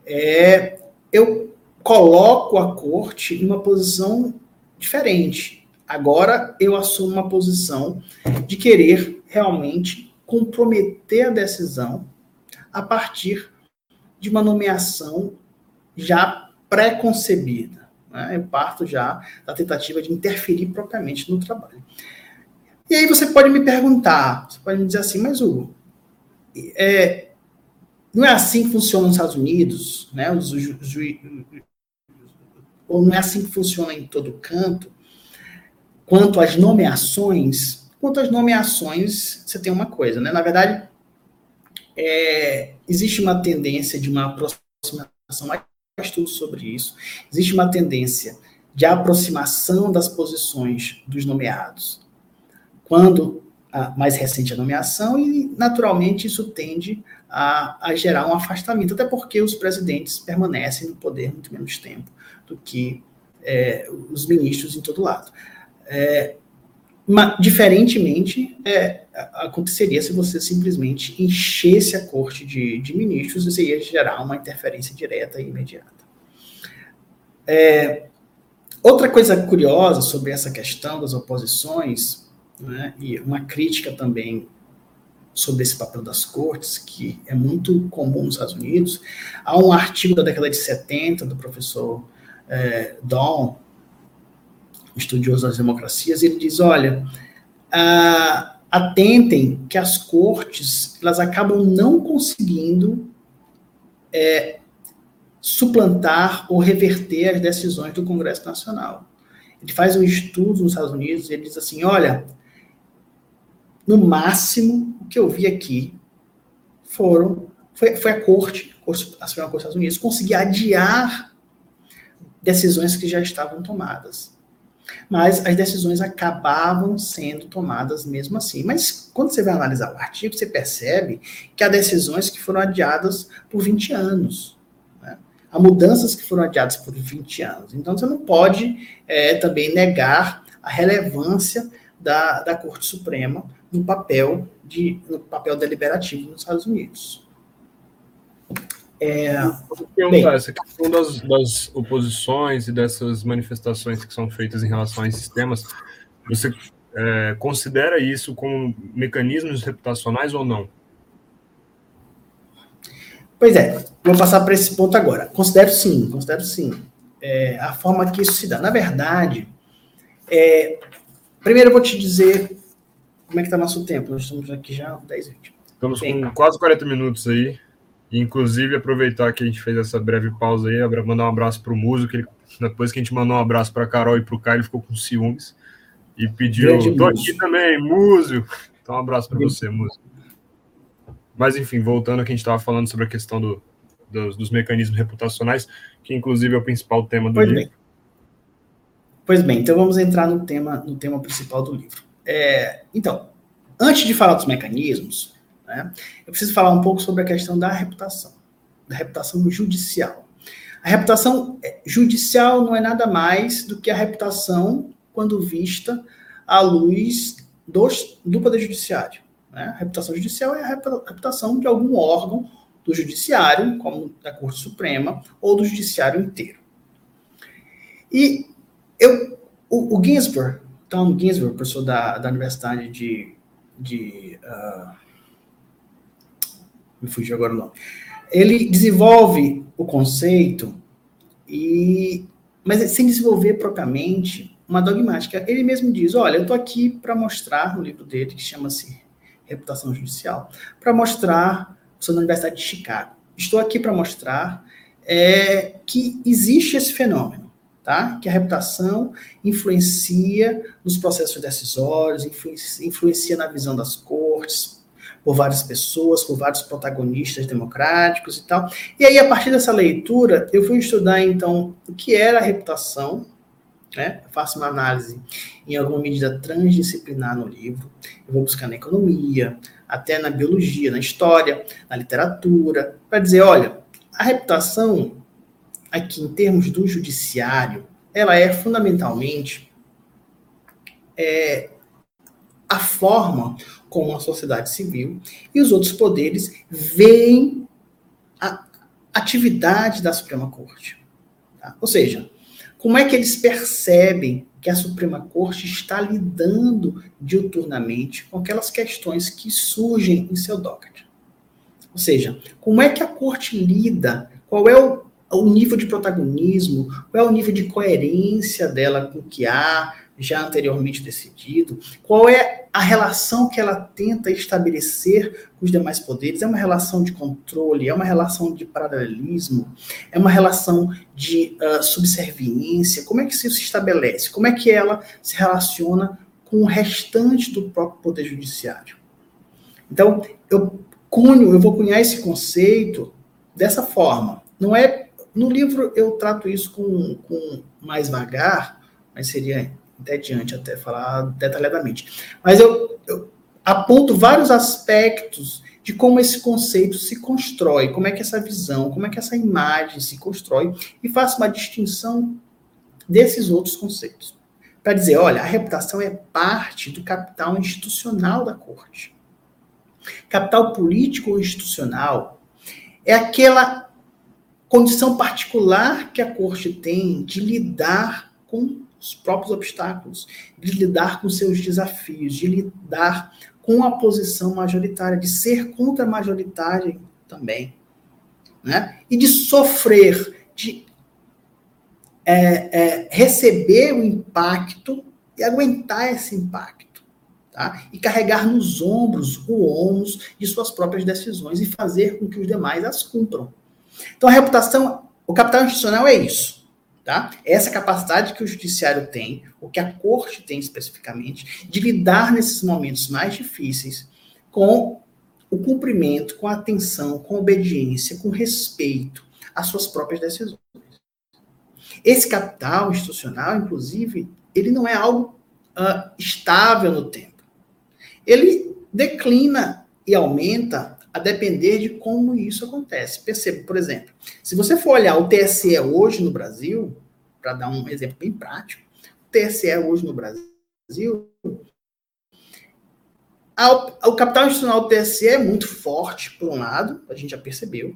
B: é, eu coloco a corte em uma posição diferente. Agora eu assumo uma posição de querer realmente comprometer a decisão a partir de uma nomeação já pré-concebida. Né? Eu parto já da tentativa de interferir propriamente no trabalho. E aí você pode me perguntar, você pode me dizer assim, mas Hugo, é, não é assim que funciona nos Estados Unidos, né? Os, ju, ju, ou não é assim que funciona em todo canto? Quanto às nomeações, quanto às nomeações, você tem uma coisa, né? Na verdade, é, existe uma tendência de uma aproximação, mais estudo sobre isso, existe uma tendência de aproximação das posições dos nomeados. Quando a mais recente a nomeação, e naturalmente isso tende a, a gerar um afastamento, até porque os presidentes permanecem no poder muito menos tempo do que é, os ministros em todo lado. É, mas, diferentemente, é, aconteceria se você simplesmente enchesse a corte de, de ministros, isso ia gerar uma interferência direta e imediata. É, outra coisa curiosa sobre essa questão das oposições, né, e uma crítica também sobre esse papel das cortes, que é muito comum nos Estados Unidos, há um artigo da década de 70 do professor é, estudioso das democracias, ele diz, olha, ah, atentem que as cortes, elas acabam não conseguindo é, suplantar ou reverter as decisões do Congresso Nacional. Ele faz um estudo nos Estados Unidos e ele diz assim, olha, no máximo, o que eu vi aqui foram, foi, foi a corte, a Suprema Corte dos Estados Unidos, conseguir adiar decisões que já estavam tomadas. Mas as decisões acabavam sendo tomadas mesmo assim. Mas quando você vai analisar o artigo, você percebe que há decisões que foram adiadas por 20 anos. Né? Há mudanças que foram adiadas por 20 anos. Então você não pode é, também negar a relevância da, da Corte Suprema no papel, de, no papel deliberativo nos Estados Unidos.
A: É, Vou perguntar, bem, essa questão das, das, oposições e dessas manifestações que são feitas em relação a esses temas, você é, considera isso como mecanismos reputacionais ou não?
B: Pois é, vou passar para esse ponto agora. Considero sim, considero sim. É, a forma que isso se dá. Na verdade, é, primeiro eu vou te dizer como é que está nosso tempo. Nós estamos aqui já 10 20.
A: Estamos Bem, com quase 40 minutos aí. Inclusive, aproveitar que a gente fez essa breve pausa aí, mandar um abraço para o Muso, que ele, depois que a gente mandou um abraço para a Carol e para o Caio, ele ficou com ciúmes e pediu: Tô aqui também, Muso. Então, um abraço para você, Muso. Mas, enfim, voltando ao que a gente estava falando sobre a questão do, dos, dos, mecanismos reputacionais, que inclusive é o principal tema do
B: pois
A: livro.
B: Bem. Pois bem, então vamos entrar no tema, no tema principal do livro. É, então, antes de falar dos mecanismos, né? Eu preciso falar um pouco sobre a questão da reputação, da reputação judicial. A reputação é, judicial não é nada mais do que a reputação quando vista à luz dos, do Poder Judiciário. Né? A reputação judicial é a reputação de algum órgão do Judiciário, como da Corte Suprema, ou do Judiciário inteiro. E eu, o, o Ginsburg, Tom Ginsburg, professor da, da Universidade de, de uh, me fugiu agora o nome. Ele desenvolve o conceito e mas sem desenvolver propriamente uma dogmática. Ele mesmo diz: olha, eu estou aqui para mostrar no livro dele, que chama-se Reputação Judicial, para mostrar, sou na Universidade de Chicago, estou aqui para mostrar é, que existe esse fenômeno, tá? que a reputação influencia nos processos decisórios, influencia, influencia na visão das cortes, por várias pessoas, por vários protagonistas democráticos e tal. E aí, a partir dessa leitura, eu fui estudar, então, o que era a reputação, né? Eu faço uma análise em alguma medida transdisciplinar no livro, eu vou buscar na economia, até na biologia, na história, na literatura, para dizer, olha, a reputação aqui em termos do judiciário, ela é fundamentalmente é, a forma como a sociedade civil e os outros poderes veem a atividade da Suprema Corte. Tá? Ou seja, como é que eles percebem que a Suprema Corte está lidando diuturnamente com aquelas questões que surgem em seu docket? Ou seja, como é que a Corte lida? Qual é o, o nível de protagonismo? Qual é o nível de coerência dela com o que há já anteriormente decidido? Qual é a relação que ela tenta estabelecer com os demais poderes? É uma relação de controle? É uma relação de paralelismo? É uma relação de uh, subserviência? Como é que isso se estabelece? Como é que ela se relaciona com o restante do próprio poder judiciário? Então, eu cunho, eu vou cunhar esse conceito dessa forma. Não é no livro eu trato isso com, com mais vagar, mas seria até diante até falar detalhadamente. Mas eu, eu aponto vários aspectos de como esse conceito se constrói, como é que essa visão, como é que essa imagem se constrói, e faço uma distinção desses outros conceitos. Para dizer, olha, a reputação é parte do capital institucional da corte. Capital político ou institucional é aquela condição particular que a corte tem de lidar com os próprios obstáculos, de lidar com seus desafios, de lidar com a posição majoritária, de ser contra-majoritária também, né? E de sofrer, de é, é, receber o impacto e aguentar esse impacto, tá? E carregar nos ombros o ônus de suas próprias decisões e fazer com que os demais as cumpram. Então, a reputação, o capital institucional é isso. Tá? Essa capacidade que o judiciário tem, ou que a corte tem especificamente, de lidar nesses momentos mais difíceis com o cumprimento, com atenção, com obediência, com respeito às suas próprias decisões. Esse capital institucional, inclusive, ele não é algo uh, estável no tempo. Ele declina e aumenta a depender de como isso acontece. Perceba, por exemplo, se você for olhar o TSE hoje no Brasil, para dar um exemplo bem prático, o TSE hoje no Brasil, a, o capital institucional do TSE é muito forte, por um lado, a gente já percebeu,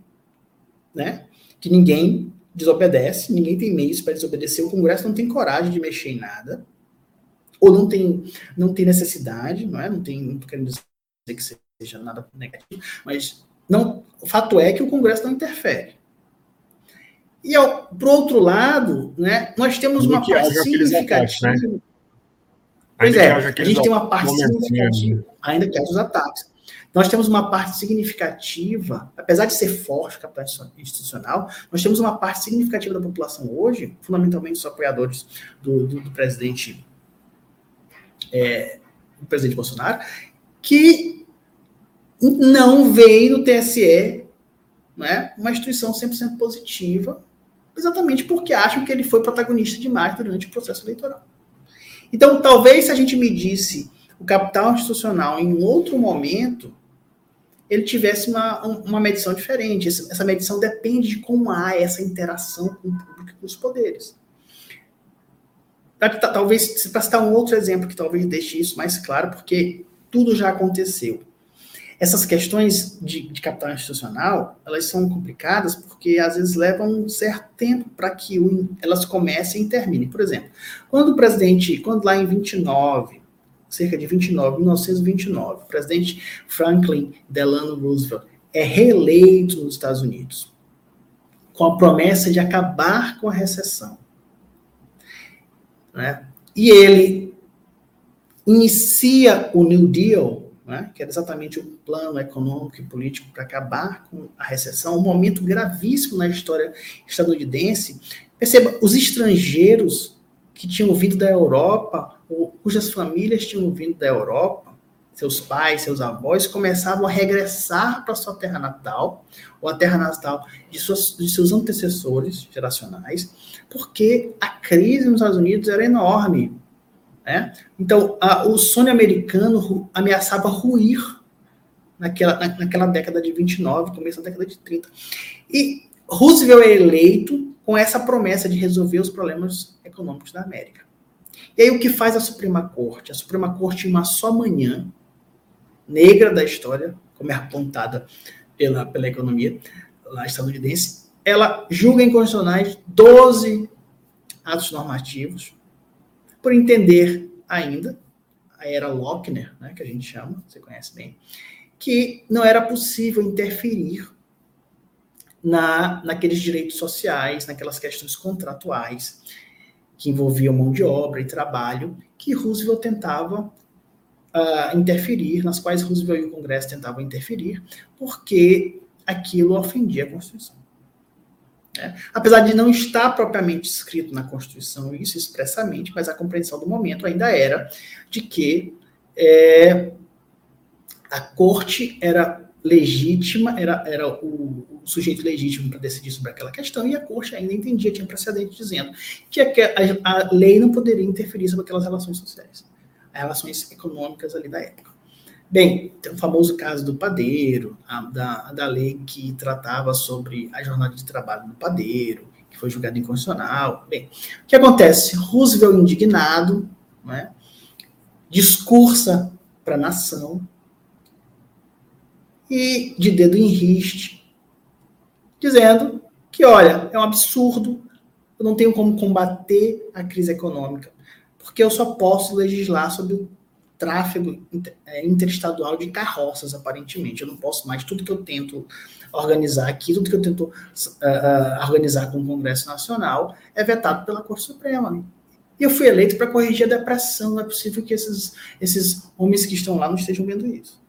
B: né? Que ninguém desobedece, ninguém tem meios para desobedecer, o Congresso não tem coragem de mexer em nada, ou não tem, não tem necessidade, não é? Não tem, não querendo dizer que seja nada negativo, mas não, o fato é que o Congresso não interfere. E, ao, por outro lado, né, nós temos uma parte significativa. Ataques, né? Pois é, a gente tem uma parte significativa, ainda que haja os ataques. Nós temos uma parte significativa, apesar de ser forte o capital institucional, nós temos uma parte significativa da população hoje, fundamentalmente os apoiadores do, do, do presidente é, do presidente Bolsonaro, que não veio no TSE né, uma instituição 100% positiva, exatamente porque acham que ele foi protagonista demais durante o processo eleitoral. Então, talvez se a gente medisse o capital institucional em outro momento, ele tivesse uma, uma medição diferente. Essa medição depende de como há essa interação com o público e com os poderes. Talvez, para citar um outro exemplo que talvez deixe isso mais claro, porque tudo já aconteceu. Essas questões de, de, capital institucional, elas são complicadas porque às vezes levam um certo tempo para que elas comecem e terminem. Por exemplo, quando o presidente, quando lá em 29, cerca de 29, 1929, o presidente Franklin Delano Roosevelt é reeleito nos Estados Unidos, com a promessa de acabar com a recessão. Né? E ele inicia o New Deal né, que era exatamente o plano econômico e político para acabar com a recessão, um momento gravíssimo na história estadunidense. Perceba, os estrangeiros que tinham vindo da Europa, ou cujas famílias tinham vindo da Europa, seus pais, seus avós, começavam a regressar para sua terra natal, ou a terra natal de, suas, de seus antecessores geracionais, porque a crise nos Estados Unidos era enorme. Né? Então, a, o sonho americano ameaçava ruir naquela, na, naquela década de 29, começo da década de 30. E Roosevelt é eleito com essa promessa de resolver os problemas econômicos da América. E aí o que faz a Suprema Corte? A Suprema Corte, em uma só manhã, negra da história, como é apontada pela, pela economia lá estadunidense, ela julga inconstitucionais 12 atos normativos, por entender ainda, a era Lochner, né, que a gente chama, você conhece bem, que não era possível interferir na, naqueles direitos sociais, naquelas questões contratuais que envolviam mão de obra e trabalho, que Roosevelt tentava uh, interferir, nas quais Roosevelt e o Congresso tentavam interferir, porque aquilo ofendia a Constituição. É. Apesar de não estar propriamente escrito na Constituição isso expressamente, mas a compreensão do momento ainda era de que é, a corte era legítima, era, era o, o sujeito legítimo para decidir sobre aquela questão, e a corte ainda entendia, tinha precedente dizendo que a, a, lei não poderia interferir sobre aquelas relações sociais relações econômicas ali da época. Bem, tem o famoso caso do padeiro, a, da, da lei que tratava sobre a jornada de trabalho do padeiro, que foi julgado inconstitucional. Bem, o que acontece? Roosevelt, indignado, né, discursa para a nação e de dedo em riste, dizendo que, olha, é um absurdo, eu não tenho como combater a crise econômica porque eu só posso legislar sobre o tráfego é, interestadual de carroças, aparentemente. Eu não posso mais. Tudo que eu tento organizar aqui, tudo que eu tento uh, uh, organizar com o Congresso Nacional é vetado pela Corte Suprema. E eu fui eleito para corrigir a depressão. Não é possível que esses, esses homens que estão lá não estejam vendo isso.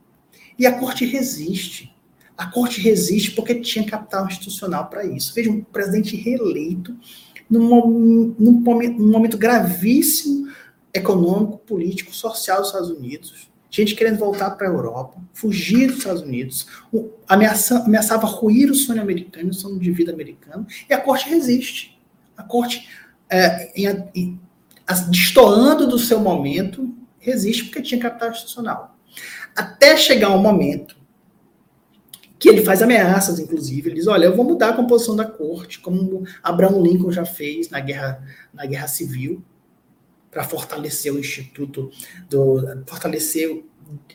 B: E a Corte resiste. A Corte resiste porque tinha capital institucional para isso. Veja, um presidente reeleito num, num, num momento gravíssimo econômico, político, social dos Estados Unidos, gente querendo voltar para a Europa, fugir dos Estados Unidos, ameaça, ameaçava ruir o sonho americano, o sonho de vida americano, e a corte resiste. A corte, é, em, em, destoando do seu momento, resiste porque tinha capital institucional. Até chegar um momento que ele faz ameaças, inclusive, ele diz, olha, eu vou mudar a composição da corte, como Abraham Lincoln já fez na guerra, na guerra civil, para fortalecer o instituto, do, fortalecer,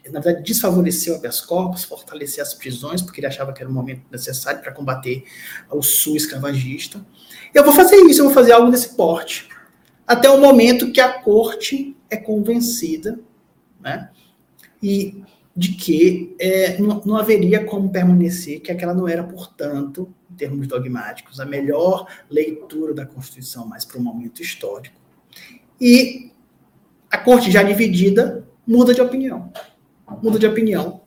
B: na verdade, desfavorecer o habeas corpus, fortalecer as prisões, porque ele achava que era um momento necessário para combater o sul escravagista. Eu vou fazer isso, eu vou fazer algo desse porte, até o momento que a corte é convencida, né, e de que é, não, não, haveria como permanecer, que aquela não era, portanto, em termos dogmáticos, a melhor leitura da Constituição, mas para um momento histórico. E a corte já dividida muda de opinião. Muda de opinião.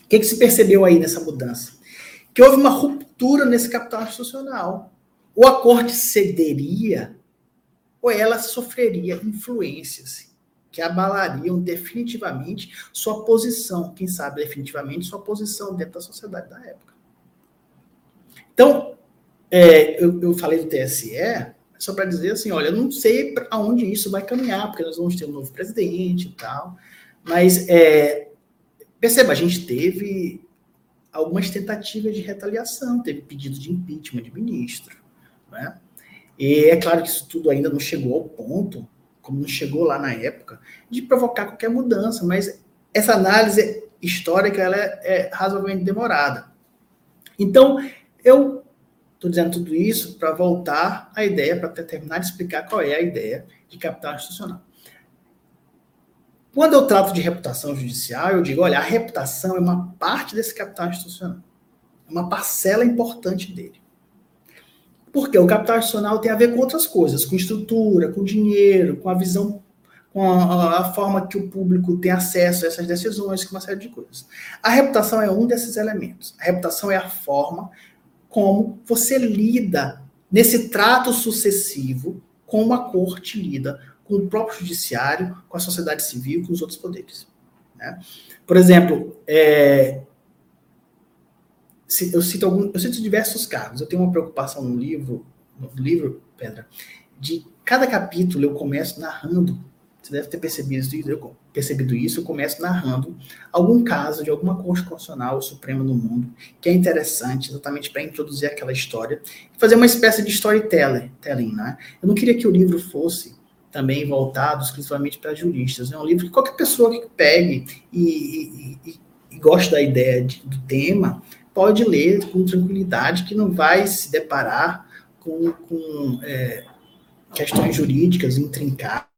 B: O que, que se percebeu aí nessa mudança? Que houve uma ruptura nesse capital institucional. Ou a corte cederia, ou ela sofreria influências que abalariam definitivamente sua posição, quem sabe definitivamente sua posição dentro da sociedade da época. Então, é, eu, eu, falei do TSE só para dizer assim, olha, eu não sei aonde isso vai caminhar, porque nós vamos ter um novo presidente e tal, mas é, perceba, a gente teve algumas tentativas de retaliação, teve pedido de impeachment de ministro, né? E é claro que isso tudo ainda não chegou ao ponto como não chegou lá na época, de provocar qualquer mudança, mas essa análise histórica ela é, é razoavelmente demorada. Então, eu estou dizendo tudo isso para voltar à ideia, para terminar de explicar qual é a ideia de capital institucional. Quando eu trato de reputação judicial, eu digo, olha, a reputação é uma parte desse capital institucional, é uma parcela importante dele. Porque o capital institucional tem a ver com outras coisas, com estrutura, com dinheiro, com a visão, com a, a, forma que o público tem acesso a essas decisões, com uma série de coisas. A reputação é um desses elementos. A reputação é a forma como você lida nesse trato sucessivo como a corte lida com o próprio judiciário, com a sociedade civil, com os outros poderes. Né? Por exemplo, é, eu cito algum, eu cito diversos casos. Eu tenho uma preocupação no livro, no livro Pedra, de cada capítulo eu começo narrando. Você deve ter percebido isso, eu, percebido isso, eu começo narrando algum caso de alguma corte constitucional suprema no mundo que é interessante, exatamente para introduzir aquela história e fazer uma espécie de storytelling, né? Eu não queria que o livro fosse também voltado exclusivamente para juristas. É um livro que qualquer pessoa que pegue e, e, e, e goste da ideia de, do tema pode ler com tranquilidade, que não vai se deparar com, com é, questões jurídicas intrincadas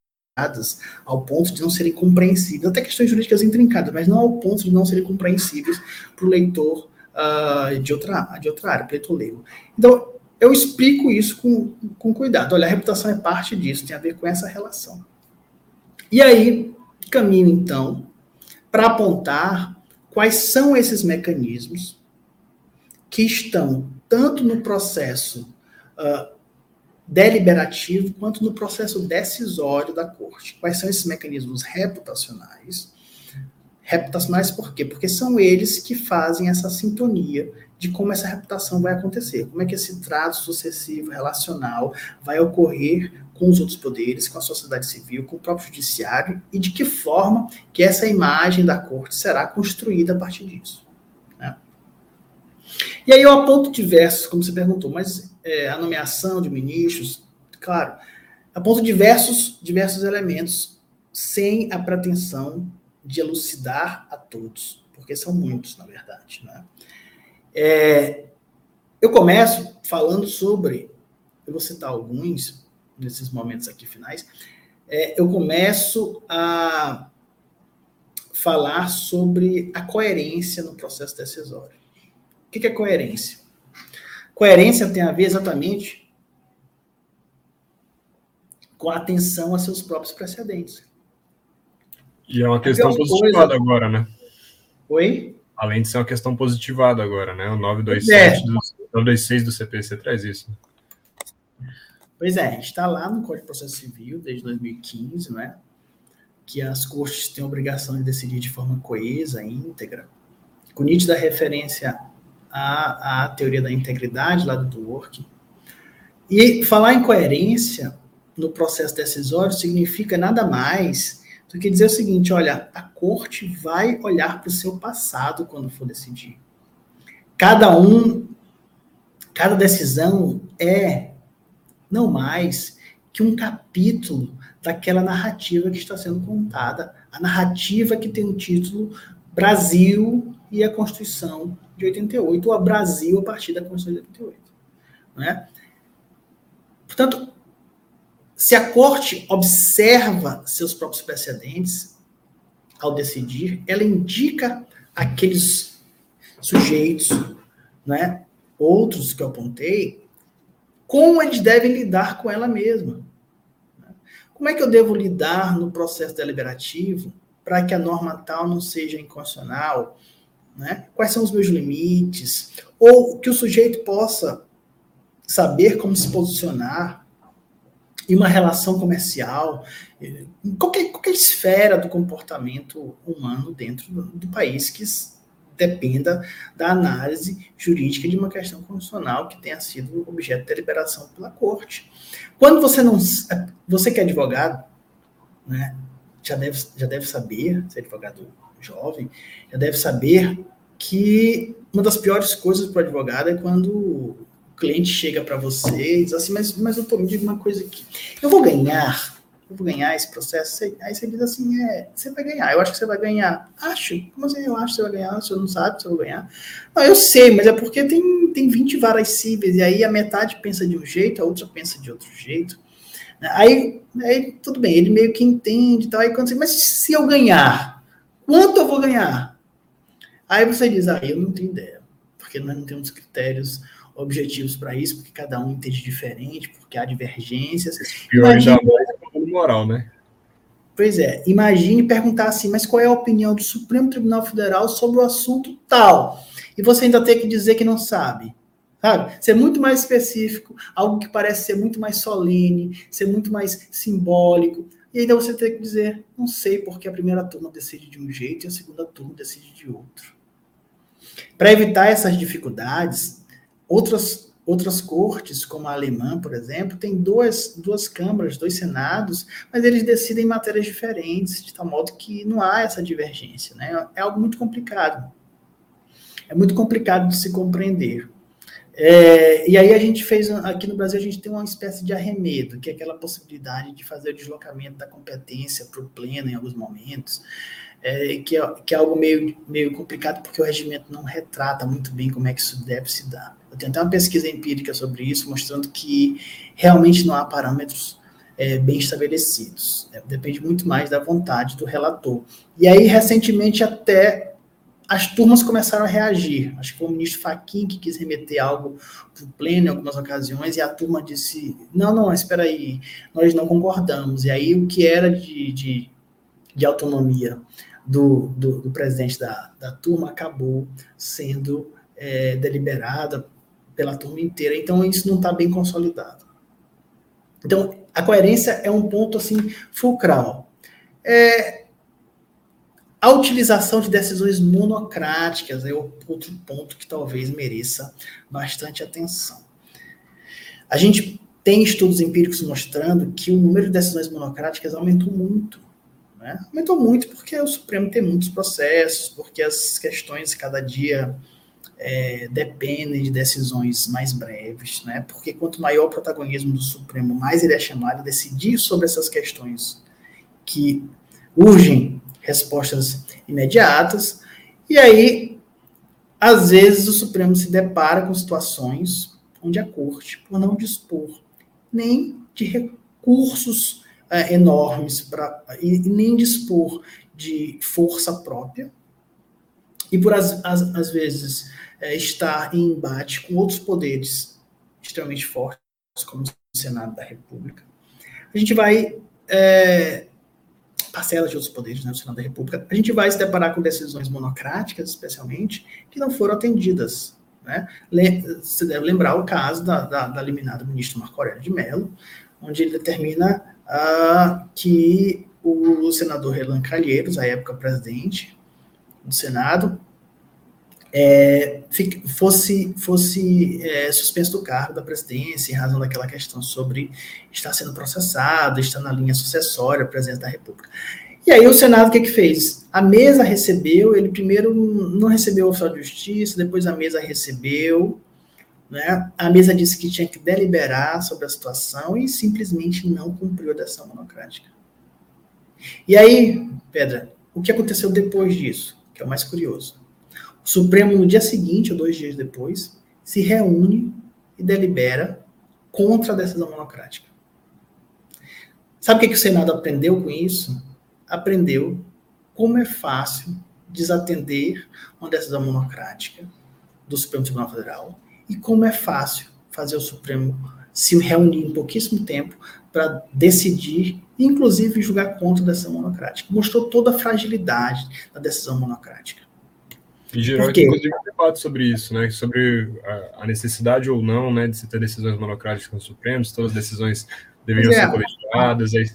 B: ao ponto de não serem compreensíveis, até questões jurídicas intrincadas, mas não ao ponto de não serem compreensíveis para o leitor uh, de, outra, de outra área, para o leitor leigo. Então, eu explico isso com, com cuidado. Olha, a reputação é parte disso, tem a ver com essa relação. E aí, caminho então para apontar quais são esses mecanismos que estão tanto no processo uh, deliberativo quanto no processo decisório da corte. Quais são esses mecanismos reputacionais? Reputacionais por quê? Porque são eles que fazem essa sintonia de como essa reputação vai acontecer, como é que esse trato sucessivo relacional vai ocorrer com os outros poderes, com a sociedade civil, com o próprio judiciário e de que forma que essa imagem da corte será construída a partir disso. E aí eu aponto diversos, como você perguntou, mas é, a nomeação de ministros, claro, aponto diversos, diversos elementos sem a pretensão de elucidar a todos, porque são muitos, na verdade. Né? É, eu começo falando sobre, eu vou citar alguns nesses momentos aqui finais, é, eu começo a falar sobre a coerência no processo decisório que, que é coerência? Coerência tem a ver exatamente com a atenção a seus próprios precedentes.
A: E é uma questão positivada coisas... agora, né?
B: Oi?
A: Além de ser uma questão positivada agora, né? O 927 é. do, 926 do CPC traz isso.
B: Pois é, está lá no Código de Processo Civil desde 2015, né? Que as cortes têm a obrigação de decidir de forma coesa, íntegra, com nítida referência a, a teoria da integridade lá do Dworkin. E falar em coerência no processo decisório significa nada mais do que dizer o seguinte: olha, a corte vai olhar para o seu passado quando for decidir. Cada um, cada decisão é não mais que um capítulo daquela narrativa que está sendo contada, a narrativa que tem o título Brasil e a Constituição de 88, o Brasil a partir da Constituição de 88. Né? Portanto, se a corte observa seus próprios precedentes ao decidir, ela indica aqueles sujeitos, né, outros que eu apontei, como eles devem lidar com ela mesma. Como é que eu devo lidar no processo deliberativo para que a norma tal não seja inconstitucional, né? Quais são os meus limites? Ou que o sujeito possa saber como se posicionar em uma relação comercial, em qualquer, qualquer esfera do comportamento humano dentro do, país que dependa da análise jurídica de uma questão constitucional que tenha sido objeto de deliberação pela corte. Quando você não, você que é advogado, né, já deve, já deve saber, se é advogado jovem, já deve saber que uma das piores coisas para o advogado é quando o cliente chega para você diz assim, mas, mas eu tô, me diga uma coisa aqui, eu vou ganhar, eu vou ganhar esse processo, aí você diz assim, é, você vai ganhar, eu acho que você vai ganhar. Acho? Como assim eu acho que você vai ganhar? Você não sabe se eu vou ganhar? Não, eu sei, mas é porque tem, tem 20 varas cíveis, e aí a metade pensa de um jeito, a outra pensa de outro jeito. Aí, aí tudo bem, ele meio que entende e tal, aí quando você, mas se eu ganhar, Quanto eu vou ganhar? Aí você diz, ah, eu não tenho ideia, porque nós não temos critérios objetivos para isso, porque cada um entende diferente, porque há divergências.
A: Pior ainda mais é moral, né?
B: Pois é, imagine perguntar assim, mas qual é a opinião do Supremo Tribunal Federal sobre o assunto tal? E você ainda tem que dizer que não sabe. Sabe? Ser muito mais específico, algo que parece ser muito mais solene, ser muito mais simbólico. E ainda você tem que dizer, não sei porque a primeira turma decide de um jeito e a segunda turma decide de outro. Para evitar essas dificuldades, outras, outras cortes, como a alemã, por exemplo, tem duas, duas câmaras, dois senados, mas eles decidem matérias diferentes, de tal modo que não há essa divergência. Né? É algo muito complicado. É muito complicado de se compreender. É, e aí a gente fez, aqui no Brasil, a gente tem uma espécie de arremedo, que é aquela possibilidade de fazer o deslocamento da competência para o pleno em alguns momentos, é, que, é, que é algo meio, meio complicado, porque o regimento não retrata muito bem como é que isso deve se dar. Eu tenho até uma pesquisa empírica sobre isso, mostrando que realmente não há parâmetros é, bem estabelecidos. É, depende muito mais da vontade do relator. E aí, recentemente, até as turmas começaram a reagir. Acho que foi o ministro Fachin que quis remeter algo para o pleno em algumas ocasiões, e a turma disse: não, não, espera aí, nós não concordamos. E aí o que era de, de, de autonomia do, do, do, presidente da, da turma acabou sendo é, deliberada pela turma inteira. Então isso não está bem consolidado. Então a coerência é um ponto assim fulcral. É, a utilização de decisões monocráticas é outro ponto que talvez mereça bastante atenção. A gente tem estudos empíricos mostrando que o número de decisões monocráticas aumentou muito. Né? Aumentou muito porque o Supremo tem muitos processos, porque as questões cada dia é, dependem de decisões mais breves, né? porque quanto maior o protagonismo do Supremo, mais ele é chamado a decidir sobre essas questões que urgem respostas imediatas. E aí, às vezes, o Supremo se depara com situações onde a corte, por não dispor nem de recursos é, enormes para e, e, nem dispor de força própria, e por às, vezes é, estar em embate com outros poderes extremamente fortes, como o Senado da República, a gente vai é, parcelas de outros poderes, né, do Senado da República, a gente vai se deparar com decisões monocráticas, especialmente, que não foram atendidas. Né? Você deve lembrar o caso da, da, da liminar do ministro Marco Aurélio de Mello, onde ele determina uh, que o senador Relan Calheiros, à época presidente do Senado, é, fosse, fosse é, suspenso do cargo da presidência em razão daquela questão sobre estar sendo processado, estar na linha sucessória, presidente da República. E aí o Senado o que, que fez? A mesa recebeu, ele primeiro não recebeu o oficial de justiça, depois a mesa recebeu, né? a mesa disse que tinha que deliberar sobre a situação e simplesmente não cumpriu a decisão monocrática. E aí, Pedra, o que aconteceu depois disso? Que é o mais curioso o Supremo, no dia seguinte, ou dois dias depois, se reúne e delibera contra a decisão monocrática. Sabe o que, que o Senado aprendeu com isso? Aprendeu como é fácil desatender uma decisão monocrática do Supremo Tribunal Federal e como é fácil fazer o Supremo se reunir em pouquíssimo tempo para decidir, inclusive julgar contra a decisão monocrática. Mostrou toda a fragilidade da decisão monocrática.
A: E gerou, inclusive, um debate sobre isso, né? Sobre a, necessidade ou não, né, de se ter decisões monocráticas no Supremo, se todas as decisões deveriam é. ser colegiadas. Aí...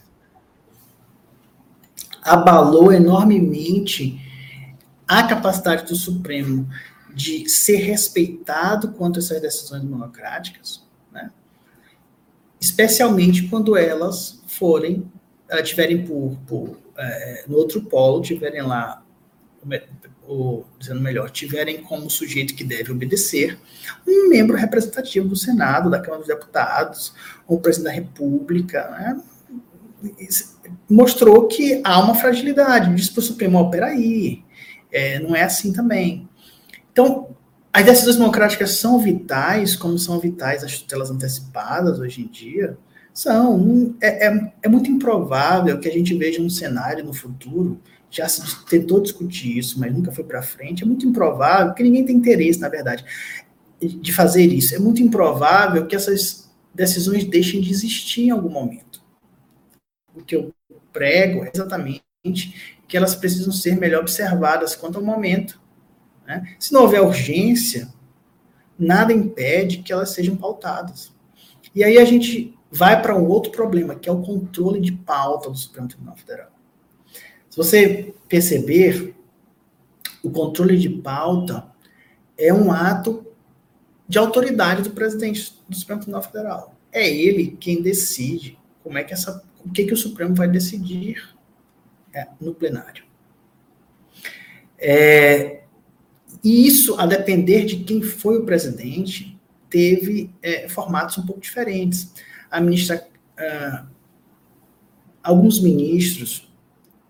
B: Abalou enormemente a capacidade do Supremo de ser respeitado quanto a essas decisões monocráticas, né? especialmente quando elas forem, uh, tiverem por, por uh, no outro polo, tiverem lá ou dizendo melhor, tiverem como sujeito que deve obedecer um membro representativo do Senado, da Câmara dos Deputados, ou presidente da República, né? mostrou que há uma fragilidade. Diz para o Supremo, oh, peraí, é, não é assim também. Então, as decisões democráticas são vitais, como são vitais as tutelas antecipadas hoje em dia, são. É, é, é muito improvável que a gente veja um cenário no futuro já se tentou discutir isso, mas nunca foi para frente. É muito improvável, porque ninguém tem interesse, na verdade, de fazer isso. É muito improvável que essas decisões deixem de existir em algum momento. O que eu prego é exatamente que elas precisam ser melhor observadas quanto ao momento. Né? Se não houver urgência, nada impede que elas sejam pautadas. E aí a gente vai para um outro problema, que é o controle de pauta do Supremo Tribunal Federal. Se você perceber, o controle de pauta é um ato de autoridade do presidente do Supremo Tribunal Federal. É ele quem decide como é que essa, o que, que o Supremo vai decidir é, no plenário. É, e isso, a depender de quem foi o presidente, teve é, formatos um pouco diferentes. A ministra, uh, alguns ministros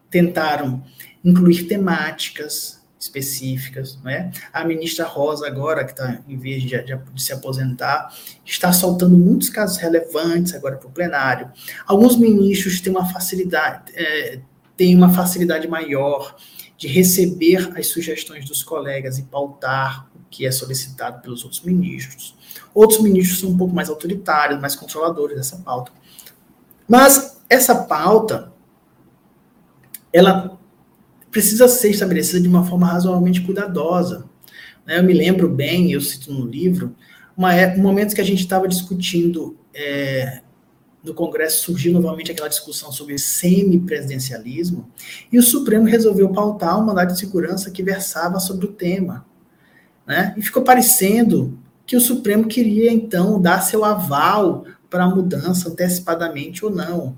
B: tentaram incluir temáticas específicas, né? A ministra Rosa agora, que está em vez de, de, de, se aposentar, está soltando muitos casos relevantes agora para o plenário. Alguns ministros têm uma facilidade, é, têm uma facilidade maior de receber as sugestões dos colegas e pautar o que é solicitado pelos outros ministros. Outros ministros são um pouco mais autoritários, mais controladores dessa pauta. Mas essa pauta, ela precisa ser estabelecida de uma forma razoavelmente cuidadosa. Né? Eu me lembro bem, eu cito no livro, uma, é, um momento que a gente estava discutindo é, no Congresso surgiu novamente aquela discussão sobre semipresidencialismo, e o Supremo resolveu pautar um mandato de segurança que versava sobre o tema. Né? E ficou parecendo que o Supremo queria, então, dar seu aval para a mudança antecipadamente ou não.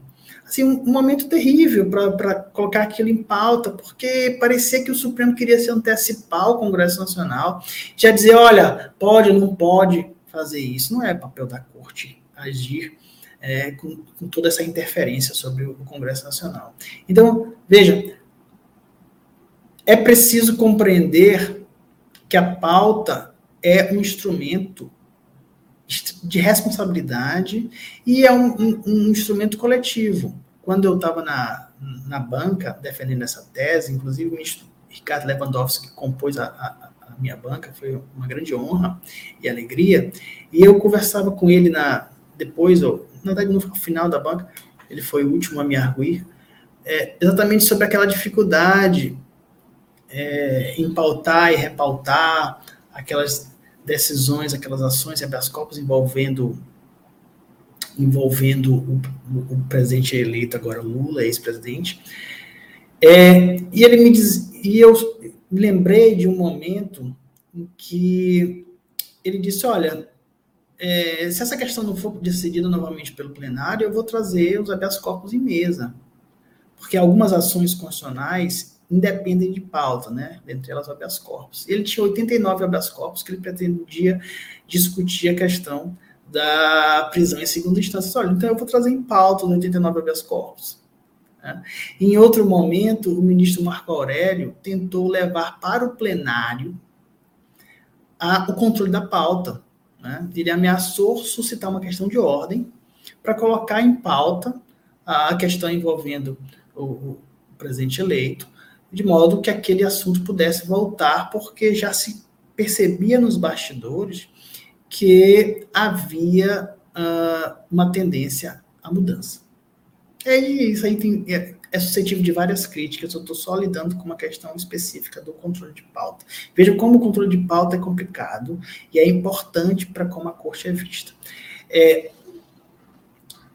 B: Assim, um, um momento terrível para colocar aquilo em pauta, porque parecia que o Supremo queria se antecipar ao Congresso Nacional, já dizer, olha, pode ou não pode fazer isso. Não é papel da Corte agir é, com, com, toda essa interferência sobre o Congresso Nacional. Então, veja, é preciso compreender que a pauta é um instrumento de responsabilidade e é um, um, um instrumento coletivo. Quando eu estava na, na banca defendendo essa tese, inclusive o ministro Ricardo Lewandowski compôs a, a, a minha banca, foi uma grande honra e alegria, e eu conversava com ele na depois, ou na verdade, no final da banca, ele foi o último a me arguir, é, exatamente sobre aquela dificuldade é, em pautar e repautar aquelas decisões, aquelas ações habeas corpus envolvendo envolvendo o, o, presidente eleito agora Lula, ex-presidente. É, e ele me diz, e eu lembrei de um momento em que ele disse, olha, é, se essa questão não for decidida novamente pelo plenário, eu vou trazer os habeas corpus em mesa. Porque algumas ações constitucionais independem de pauta, né? Dentre elas, habeas corpus. Ele tinha 89 habeas corpus que ele pretendia discutir a questão da prisão em segunda instância. Olha, então eu vou trazer em pauta os 89 habeas corpus. Né? Em outro momento, o ministro Marco Aurélio tentou levar para o plenário a, o controle da pauta né? Ele ameaçou suscitar uma questão de ordem para colocar em pauta a questão envolvendo o, o presidente eleito, de modo que aquele assunto pudesse voltar, porque já se percebia nos bastidores que havia uh, uma tendência à mudança. É isso aí tem, é, é suscetível de várias críticas, eu estou só lidando com uma questão específica do controle de pauta. Veja como o controle de pauta é complicado e é importante para como a corte é vista. É,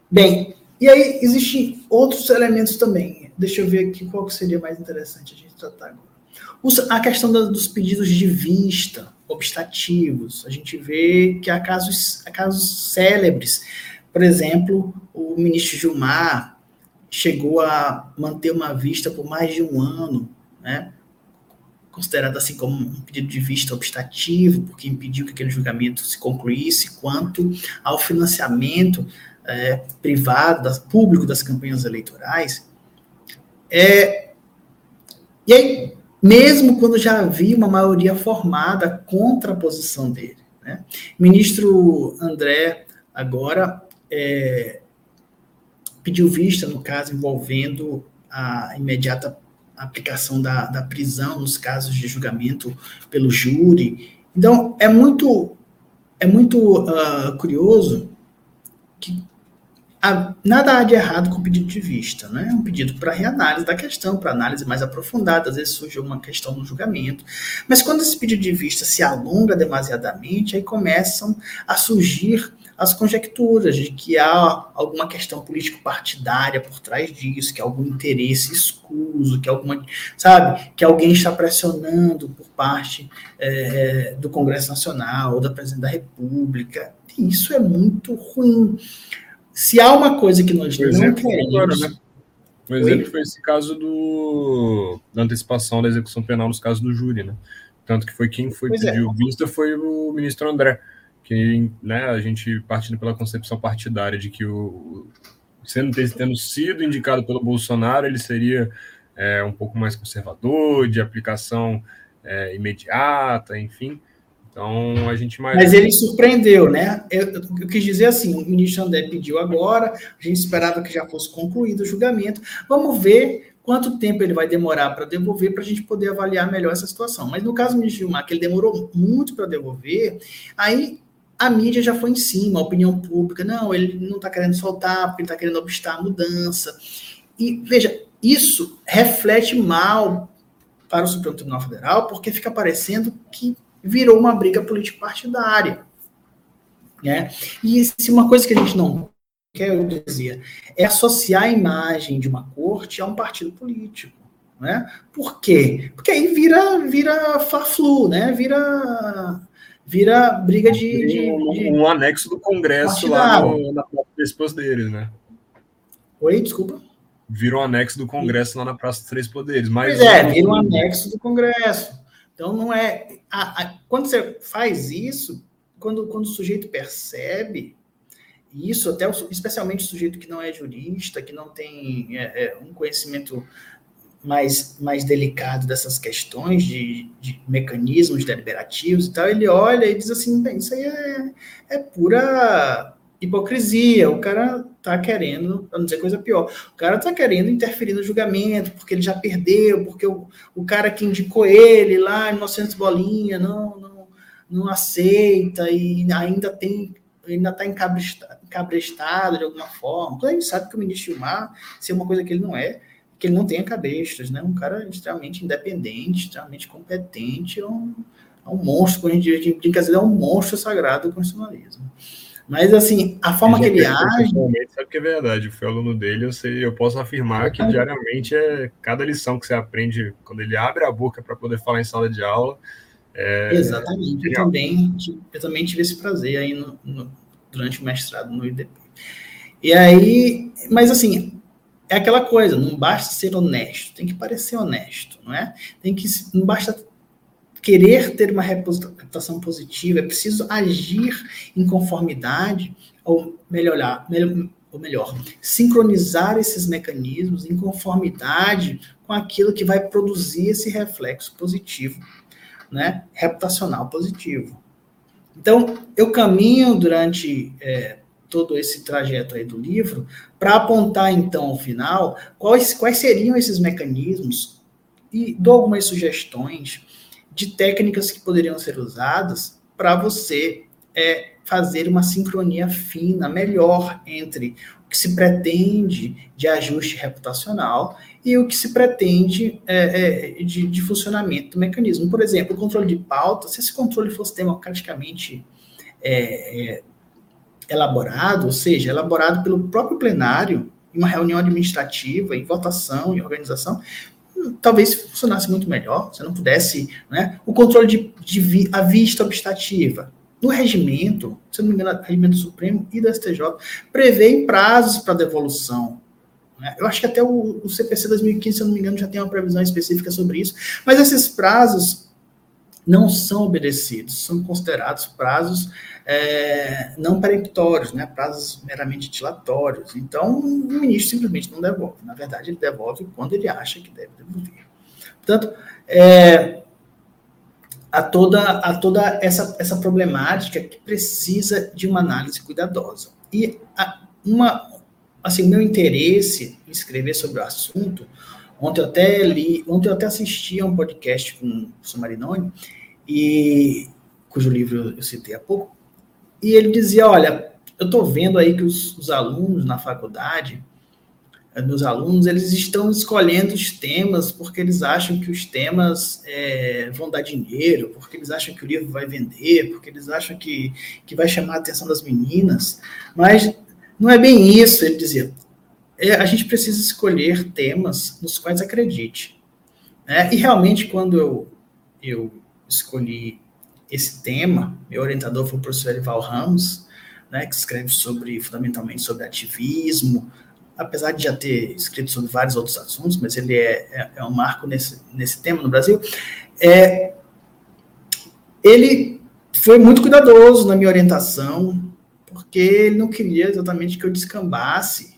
B: bem, e aí existem outros elementos também. Deixa eu ver aqui qual seria mais interessante a gente tratar agora. A questão dos pedidos de vista, obstativos. A gente vê que há casos, há casos célebres. Por exemplo, o ministro Gilmar chegou a manter uma vista por mais de um ano, né? considerado assim como um pedido de vista obstativo, porque impediu que aquele julgamento se concluísse, quanto ao financiamento é, privado, das, público das campanhas eleitorais. É, e aí, mesmo quando já havia uma maioria formada contra a posição dele. Né? Ministro André, agora, é, pediu vista no caso envolvendo a imediata aplicação da, da prisão nos casos de julgamento pelo júri. Então, é muito, é muito uh, curioso há, nada há de errado com o pedido de vista, né? É um pedido para reanálise da questão, para análise mais aprofundada, às vezes surge uma questão no julgamento. Mas quando esse pedido de vista se alonga demasiadamente, aí começam a surgir as conjecturas de que há alguma questão político-partidária por trás disso, que há algum interesse escuso, que alguma, sabe, que alguém está pressionando por parte é, do Congresso Nacional ou da Presidente da República. Isso é muito ruim. Se há uma coisa que nós
A: Por não queremos. Agora, né? Um exemplo foi esse caso do, da antecipação da execução penal nos casos do júri, né? Tanto que foi quem foi pedir é. vista foi o ministro André, que né, a gente partindo pela concepção partidária de que o sendo tendo sido indicado pelo Bolsonaro, ele seria é, um pouco mais conservador, de aplicação é, imediata, enfim. Então a gente mais.
B: Mas ele surpreendeu, né? Eu, eu, quis dizer assim: o ministro André pediu agora, a gente esperava que já fosse concluído o julgamento. Vamos ver quanto tempo ele vai demorar para devolver para a gente poder avaliar melhor essa situação. Mas no caso do ministro Gilmar, que ele demorou muito para devolver, aí a mídia já foi em cima, a opinião pública, não, ele não está querendo soltar, porque ele está querendo obstar a mudança. E veja, isso reflete mal para o Supremo Tribunal Federal, porque fica parecendo que virou uma briga político-partidária. Né? E se uma coisa que a gente não quer, eu dizia, é associar a imagem de uma corte a um partido político. Né? Por quê? Porque aí vira, vira fla-flu, né? vira, vira briga de, de,
A: um, de, um anexo do Congresso lá no, na Praça dos Três Poderes, né?
B: Oi, desculpa.
A: Vira um anexo do Congresso lá na Praça dos Três Poderes. Mas
B: pois é, vira um anexo do Congresso. Então, não é. A, a, quando você faz isso, quando, quando o sujeito percebe isso, até o, especialmente o sujeito que não é jurista, que não tem é, é, um conhecimento mais, mais delicado dessas questões de, de, mecanismos deliberativos e tal, ele olha e diz assim: bem, isso aí é, é pura hipocrisia. O cara tá querendo, para não dizer coisa pior, o cara tá querendo interferir no julgamento, porque ele já perdeu, porque o, o cara que indicou ele lá, 900 bolinha, não, não, não aceita e ainda tem ainda está encabrestado de alguma forma. a gente sabe que o ministro Gilmar, se é uma coisa que ele não é, que ele não tenha cabestas, né? Um cara extremamente independente, extremamente competente, é um, é um monstro, quando a gente brinca, é um monstro sagrado do constitucionalismo. Mas, assim, a forma que ele age.
A: Sabe que é verdade. Eu fui aluno dele, eu, sei, eu posso afirmar que diariamente é cada lição que você aprende, quando ele abre a boca para poder falar em sala de aula. É
B: Exatamente. Eu também, eu também tive esse prazer aí no, no, durante o mestrado no IDP. E aí, mas assim, é aquela coisa, não basta ser honesto, tem que parecer honesto, não é? Tem que, não basta querer ter uma reputação positiva, é preciso agir em conformidade ou melhorar, melhor, ou melhor, sincronizar esses mecanismos em conformidade com aquilo que vai produzir esse reflexo positivo, né, reputacional positivo. Então, eu caminho durante é, todo esse trajeto aí do livro para apontar, então, ao final, quais, quais seriam esses mecanismos e dou algumas sugestões de técnicas que poderiam ser usadas para você é, fazer uma sincronia fina, melhor entre o que se pretende de ajuste reputacional e o que se pretende é, é, de, de, funcionamento do mecanismo. Por exemplo, o controle de pauta, se esse controle fosse democraticamente é, é, elaborado, ou seja, elaborado pelo próprio plenário, em uma reunião administrativa, em votação, em organização, talvez funcionasse muito melhor, se não pudesse, né? O controle de, de a vista obstativa. No regimento, se não me engano, regimento Supremo e do STJ, prevê prazos para devolução. Né? Eu acho que até o, o CPC 2015, se não me engano, já tem uma previsão específica sobre isso, mas esses prazos não são obedecidos, são considerados prazos é, não peremptórios, né, prazos meramente dilatórios. Então, o ministro simplesmente não devolve. Na verdade, ele devolve quando ele acha que deve devolver. Portanto, é, a toda, a toda essa, essa problemática que precisa de uma análise cuidadosa. E a, uma, assim, meu interesse em escrever sobre o assunto, ontem eu até li, ontem eu até assisti a um podcast com o Marinoni, e cujo livro eu citei há pouco, e ele dizia: Olha, eu estou vendo aí que os, os, alunos na faculdade meus alunos, eles estão escolhendo os temas porque eles acham que os temas é, vão dar dinheiro, porque eles acham que o livro vai vender, porque eles acham que, que vai chamar a atenção das meninas, mas não é bem isso, ele dizia. É, a gente precisa escolher temas nos quais acredite. Né? E realmente, quando eu, eu escolhi esse tema, meu orientador foi o professor Erival Ramos, né, que escreve sobre, fundamentalmente, sobre ativismo, apesar de já ter escrito sobre vários outros assuntos, mas ele é, é, é um marco nesse, nesse tema no Brasil, é, ele foi muito cuidadoso na minha orientação, porque ele não queria exatamente que eu descambasse,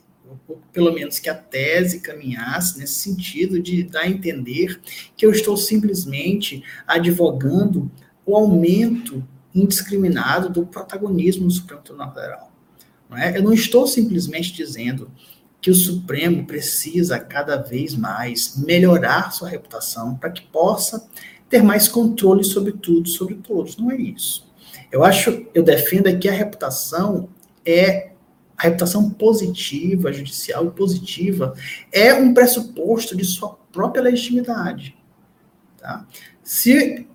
B: pelo menos que a tese caminhasse nesse sentido de dar a entender que eu estou simplesmente advogando o aumento indiscriminado do protagonismo do Supremo Tribunal Federal. Não é? Eu não estou simplesmente dizendo que o Supremo precisa cada vez mais melhorar sua reputação para que possa ter mais controle sobre tudo, sobre todos. Não é isso. Eu acho, eu defendo é que a reputação é a reputação positiva, judicial e positiva, é um pressuposto de sua própria legitimidade. Tá? Se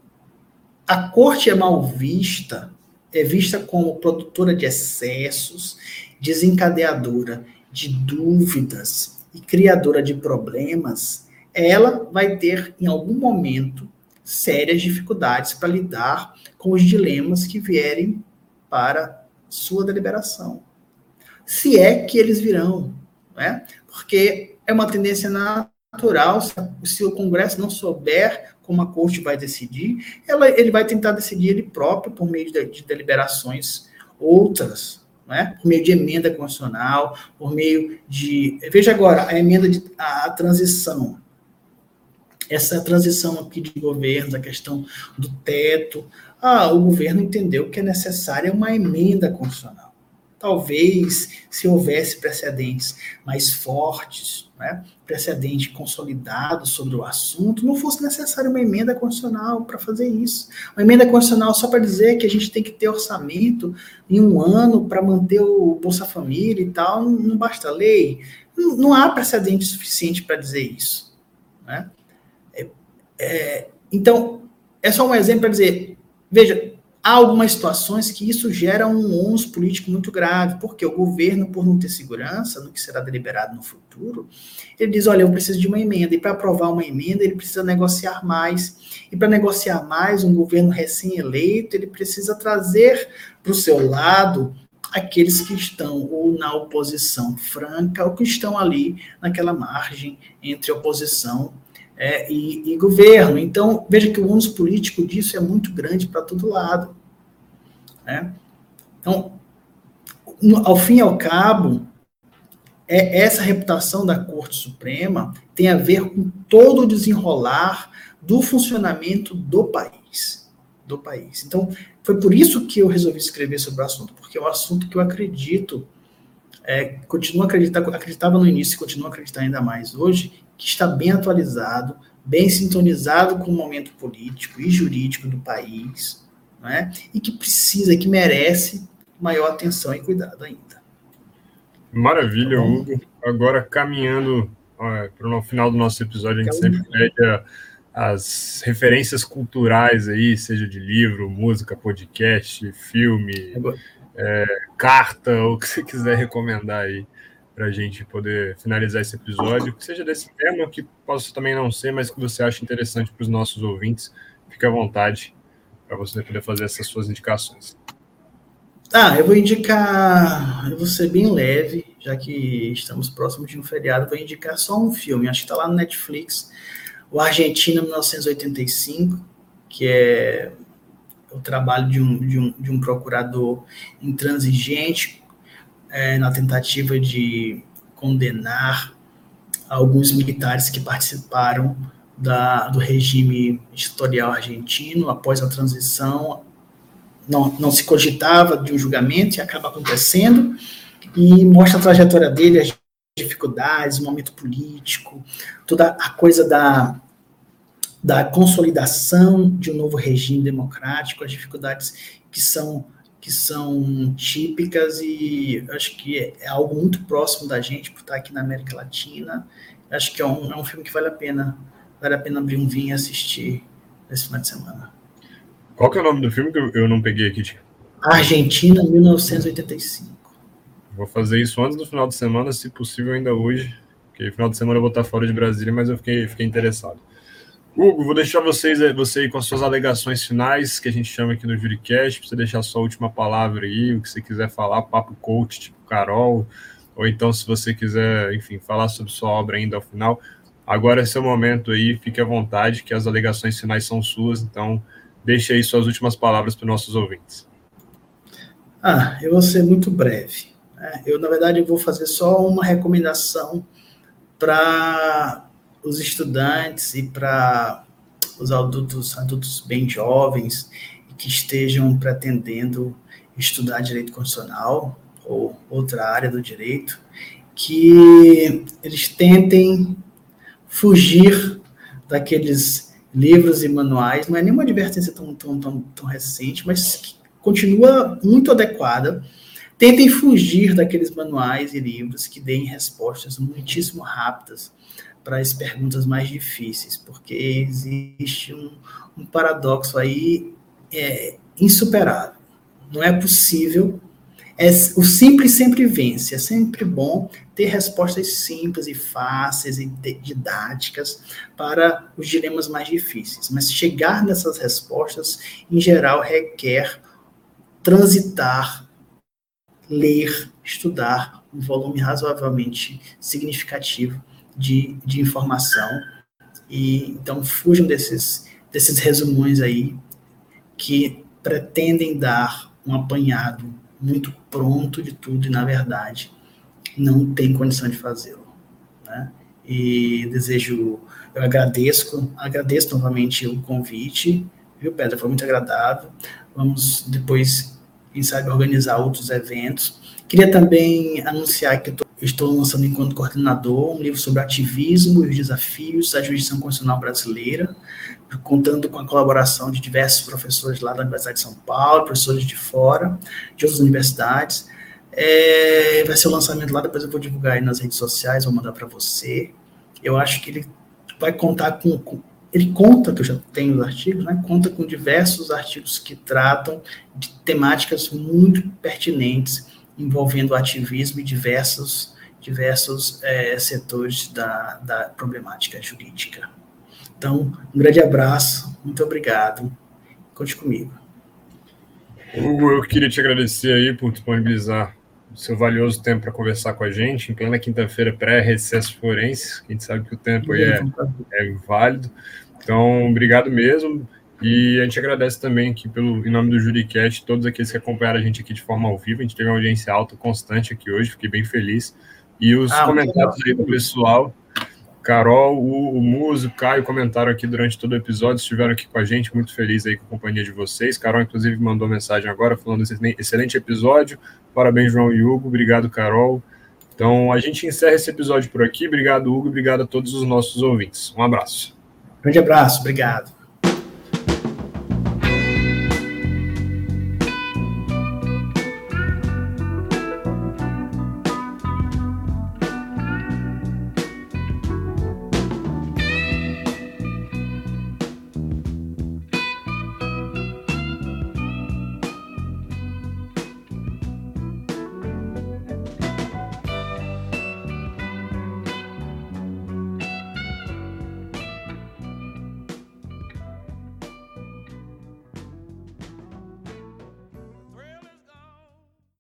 B: a corte é mal vista, é vista como produtora de excessos, desencadeadora de dúvidas e criadora de problemas, ela vai ter, em algum momento, sérias dificuldades para lidar com os dilemas que vierem para sua deliberação. Se é que eles virão, né? porque é uma tendência natural, se o Congresso não souber como a corte vai decidir, ela, ele vai tentar decidir ele próprio por meio de, de deliberações outras, né? por meio de emenda constitucional, por meio de. Veja agora, a emenda de a, a transição. Essa transição aqui de governos, a questão do teto. Ah, o governo entendeu que é necessária uma emenda constitucional. Talvez, se houvesse precedentes mais fortes, né, precedente consolidado sobre o assunto, não fosse necessário uma emenda constitucional para fazer isso. Uma emenda constitucional só para dizer que a gente tem que ter orçamento em um ano para manter o Bolsa Família e tal, não, não basta lei. Não, não, há precedente suficiente para dizer isso. Né? É, é, então, é só um exemplo para dizer, veja, Há algumas situações que isso gera um ônus político muito grave, porque o governo, por não ter segurança no que será deliberado no futuro, ele diz: olha, eu preciso de uma emenda, e para aprovar uma emenda, ele precisa negociar mais. E para negociar mais, um governo recém-eleito, ele precisa trazer para o seu lado aqueles que estão ou na oposição franca, ou que estão ali naquela margem entre oposição é, e, e, governo. Então, veja que o ônus político disso é muito grande para todo lado. Né? Então, ao fim e ao cabo, é, essa reputação da Corte Suprema tem a ver com todo o desenrolar do funcionamento do país. Do país. Então, foi por isso que eu resolvi escrever sobre o assunto, porque é um assunto que eu acredito, é, continuo acreditando, acreditava no início e continuo a acreditar ainda mais hoje, que está bem atualizado, bem sintonizado com o momento político e jurídico do país, né? e que precisa, que merece maior atenção e cuidado ainda.
A: Maravilha, tá Hugo. Agora, caminhando para o final do nosso episódio, a gente sempre pede as referências culturais aí, seja de livro, música, podcast, filme, é, carta, <laughs> o que você quiser recomendar aí para a gente poder finalizar esse episódio, que seja desse tema, que possa também não ser, mas que você acha interessante para os nossos ouvintes. Fique à vontade para você poder fazer essas suas indicações.
B: Ah, eu vou indicar, eu vou ser bem leve, já que estamos próximos de um feriado, vou indicar só um filme, acho que está lá no Netflix, o Argentina 1985, que é o trabalho de um, de um, de um procurador intransigente é, na tentativa de condenar alguns militares que participaram da, do regime ditatorial argentino após a transição. Não, não se cogitava de um julgamento e acaba acontecendo, e mostra a trajetória dele, as dificuldades, o momento político, toda a coisa da, da consolidação de um novo regime democrático, as dificuldades que são que são típicas e acho que é, é algo muito próximo da gente por estar aqui na América Latina. Acho que é um, é um filme que vale a pena, vale a pena abrir um vinho e assistir nesse final de semana.
A: Qual que é o nome do filme que eu não peguei aqui, Tia?
B: Argentina, 1985.
A: Vou fazer isso antes do final de semana, se possível ainda hoje, porque final de semana eu vou estar fora de Brasília, mas eu fiquei, fiquei interessado. Hugo, vou deixar vocês, você aí com as suas alegações finais, que a gente chama aqui no Juricast, para você deixar a sua última palavra aí, o que você quiser falar, papo coach, tipo Carol, ou então se você quiser, enfim, falar sobre sua obra ainda ao final. Agora é seu momento aí, fique à vontade, que as alegações finais são suas, então deixe aí suas últimas palavras para os nossos ouvintes.
B: Ah, eu vou ser muito breve. Né? Eu, na verdade, vou fazer só uma recomendação para os estudantes e para os adultos, adultos bem jovens que estejam pretendendo estudar direito constitucional ou outra área do direito, que eles tentem fugir daqueles livros e manuais, não é nenhuma advertência tão, tão, tão, tão recente, mas que continua muito adequada. Tentem fugir daqueles manuais e livros que deem respostas muitíssimo rápidas para as perguntas mais difíceis, porque existe um, um paradoxo aí é, insuperável. Não é possível. É, o simples sempre vence. É sempre bom ter respostas simples e fáceis e didáticas para os dilemas mais difíceis. Mas chegar nessas respostas, em geral, requer transitar, ler, estudar um volume razoavelmente significativo de, de informação. E então fujam desses, desses resumões aí que pretendem dar um apanhado muito pronto de tudo e, na verdade, não tem condição de fazê-lo. Né? E desejo, eu agradeço, agradeço novamente o convite, viu, Pedro? Foi muito agradável. Vamos depois, quem sabe, organizar outros eventos. Queria também anunciar que estou lançando enquanto coordenador um livro sobre ativismo e os desafios da jurisdição constitucional brasileira, contando com a colaboração de diversos professores lá da Universidade de São Paulo, professores de fora, de outras universidades. É, vai ser o lançamento lá, depois eu vou divulgar aí nas redes sociais, vou mandar para você. Eu acho que ele vai contar com, com, Ele conta, que eu já tenho os artigos, né? Conta com diversos artigos que tratam de temáticas muito pertinentes envolvendo ativismo e diversos diversos é, setores da, da problemática jurídica. Então, um grande abraço, muito obrigado. Conte comigo.
A: Hugo, eu queria te agradecer aí por disponibilizar o seu valioso tempo para conversar com a gente, em plena quinta-feira pré-recesso forense, a gente sabe que o tempo aí é, é válido. Então, obrigado mesmo. E a gente agradece também aqui pelo, em nome do Juricast, todos aqueles que acompanharam a gente aqui de forma ao vivo. A gente teve uma audiência alta, constante aqui hoje, fiquei bem feliz. E os ah, comentários aí do pessoal, Carol, o, o Muso, o Caio comentaram aqui durante todo o episódio, estiveram aqui com a gente, muito feliz aí com a companhia de vocês. Carol, inclusive, mandou mensagem agora falando desse excelente episódio. Parabéns, João e Hugo. Obrigado, Carol. Então, a gente encerra esse episódio por aqui. Obrigado, Hugo. Obrigado a todos os nossos ouvintes. Um abraço.
B: Grande abraço. Obrigado.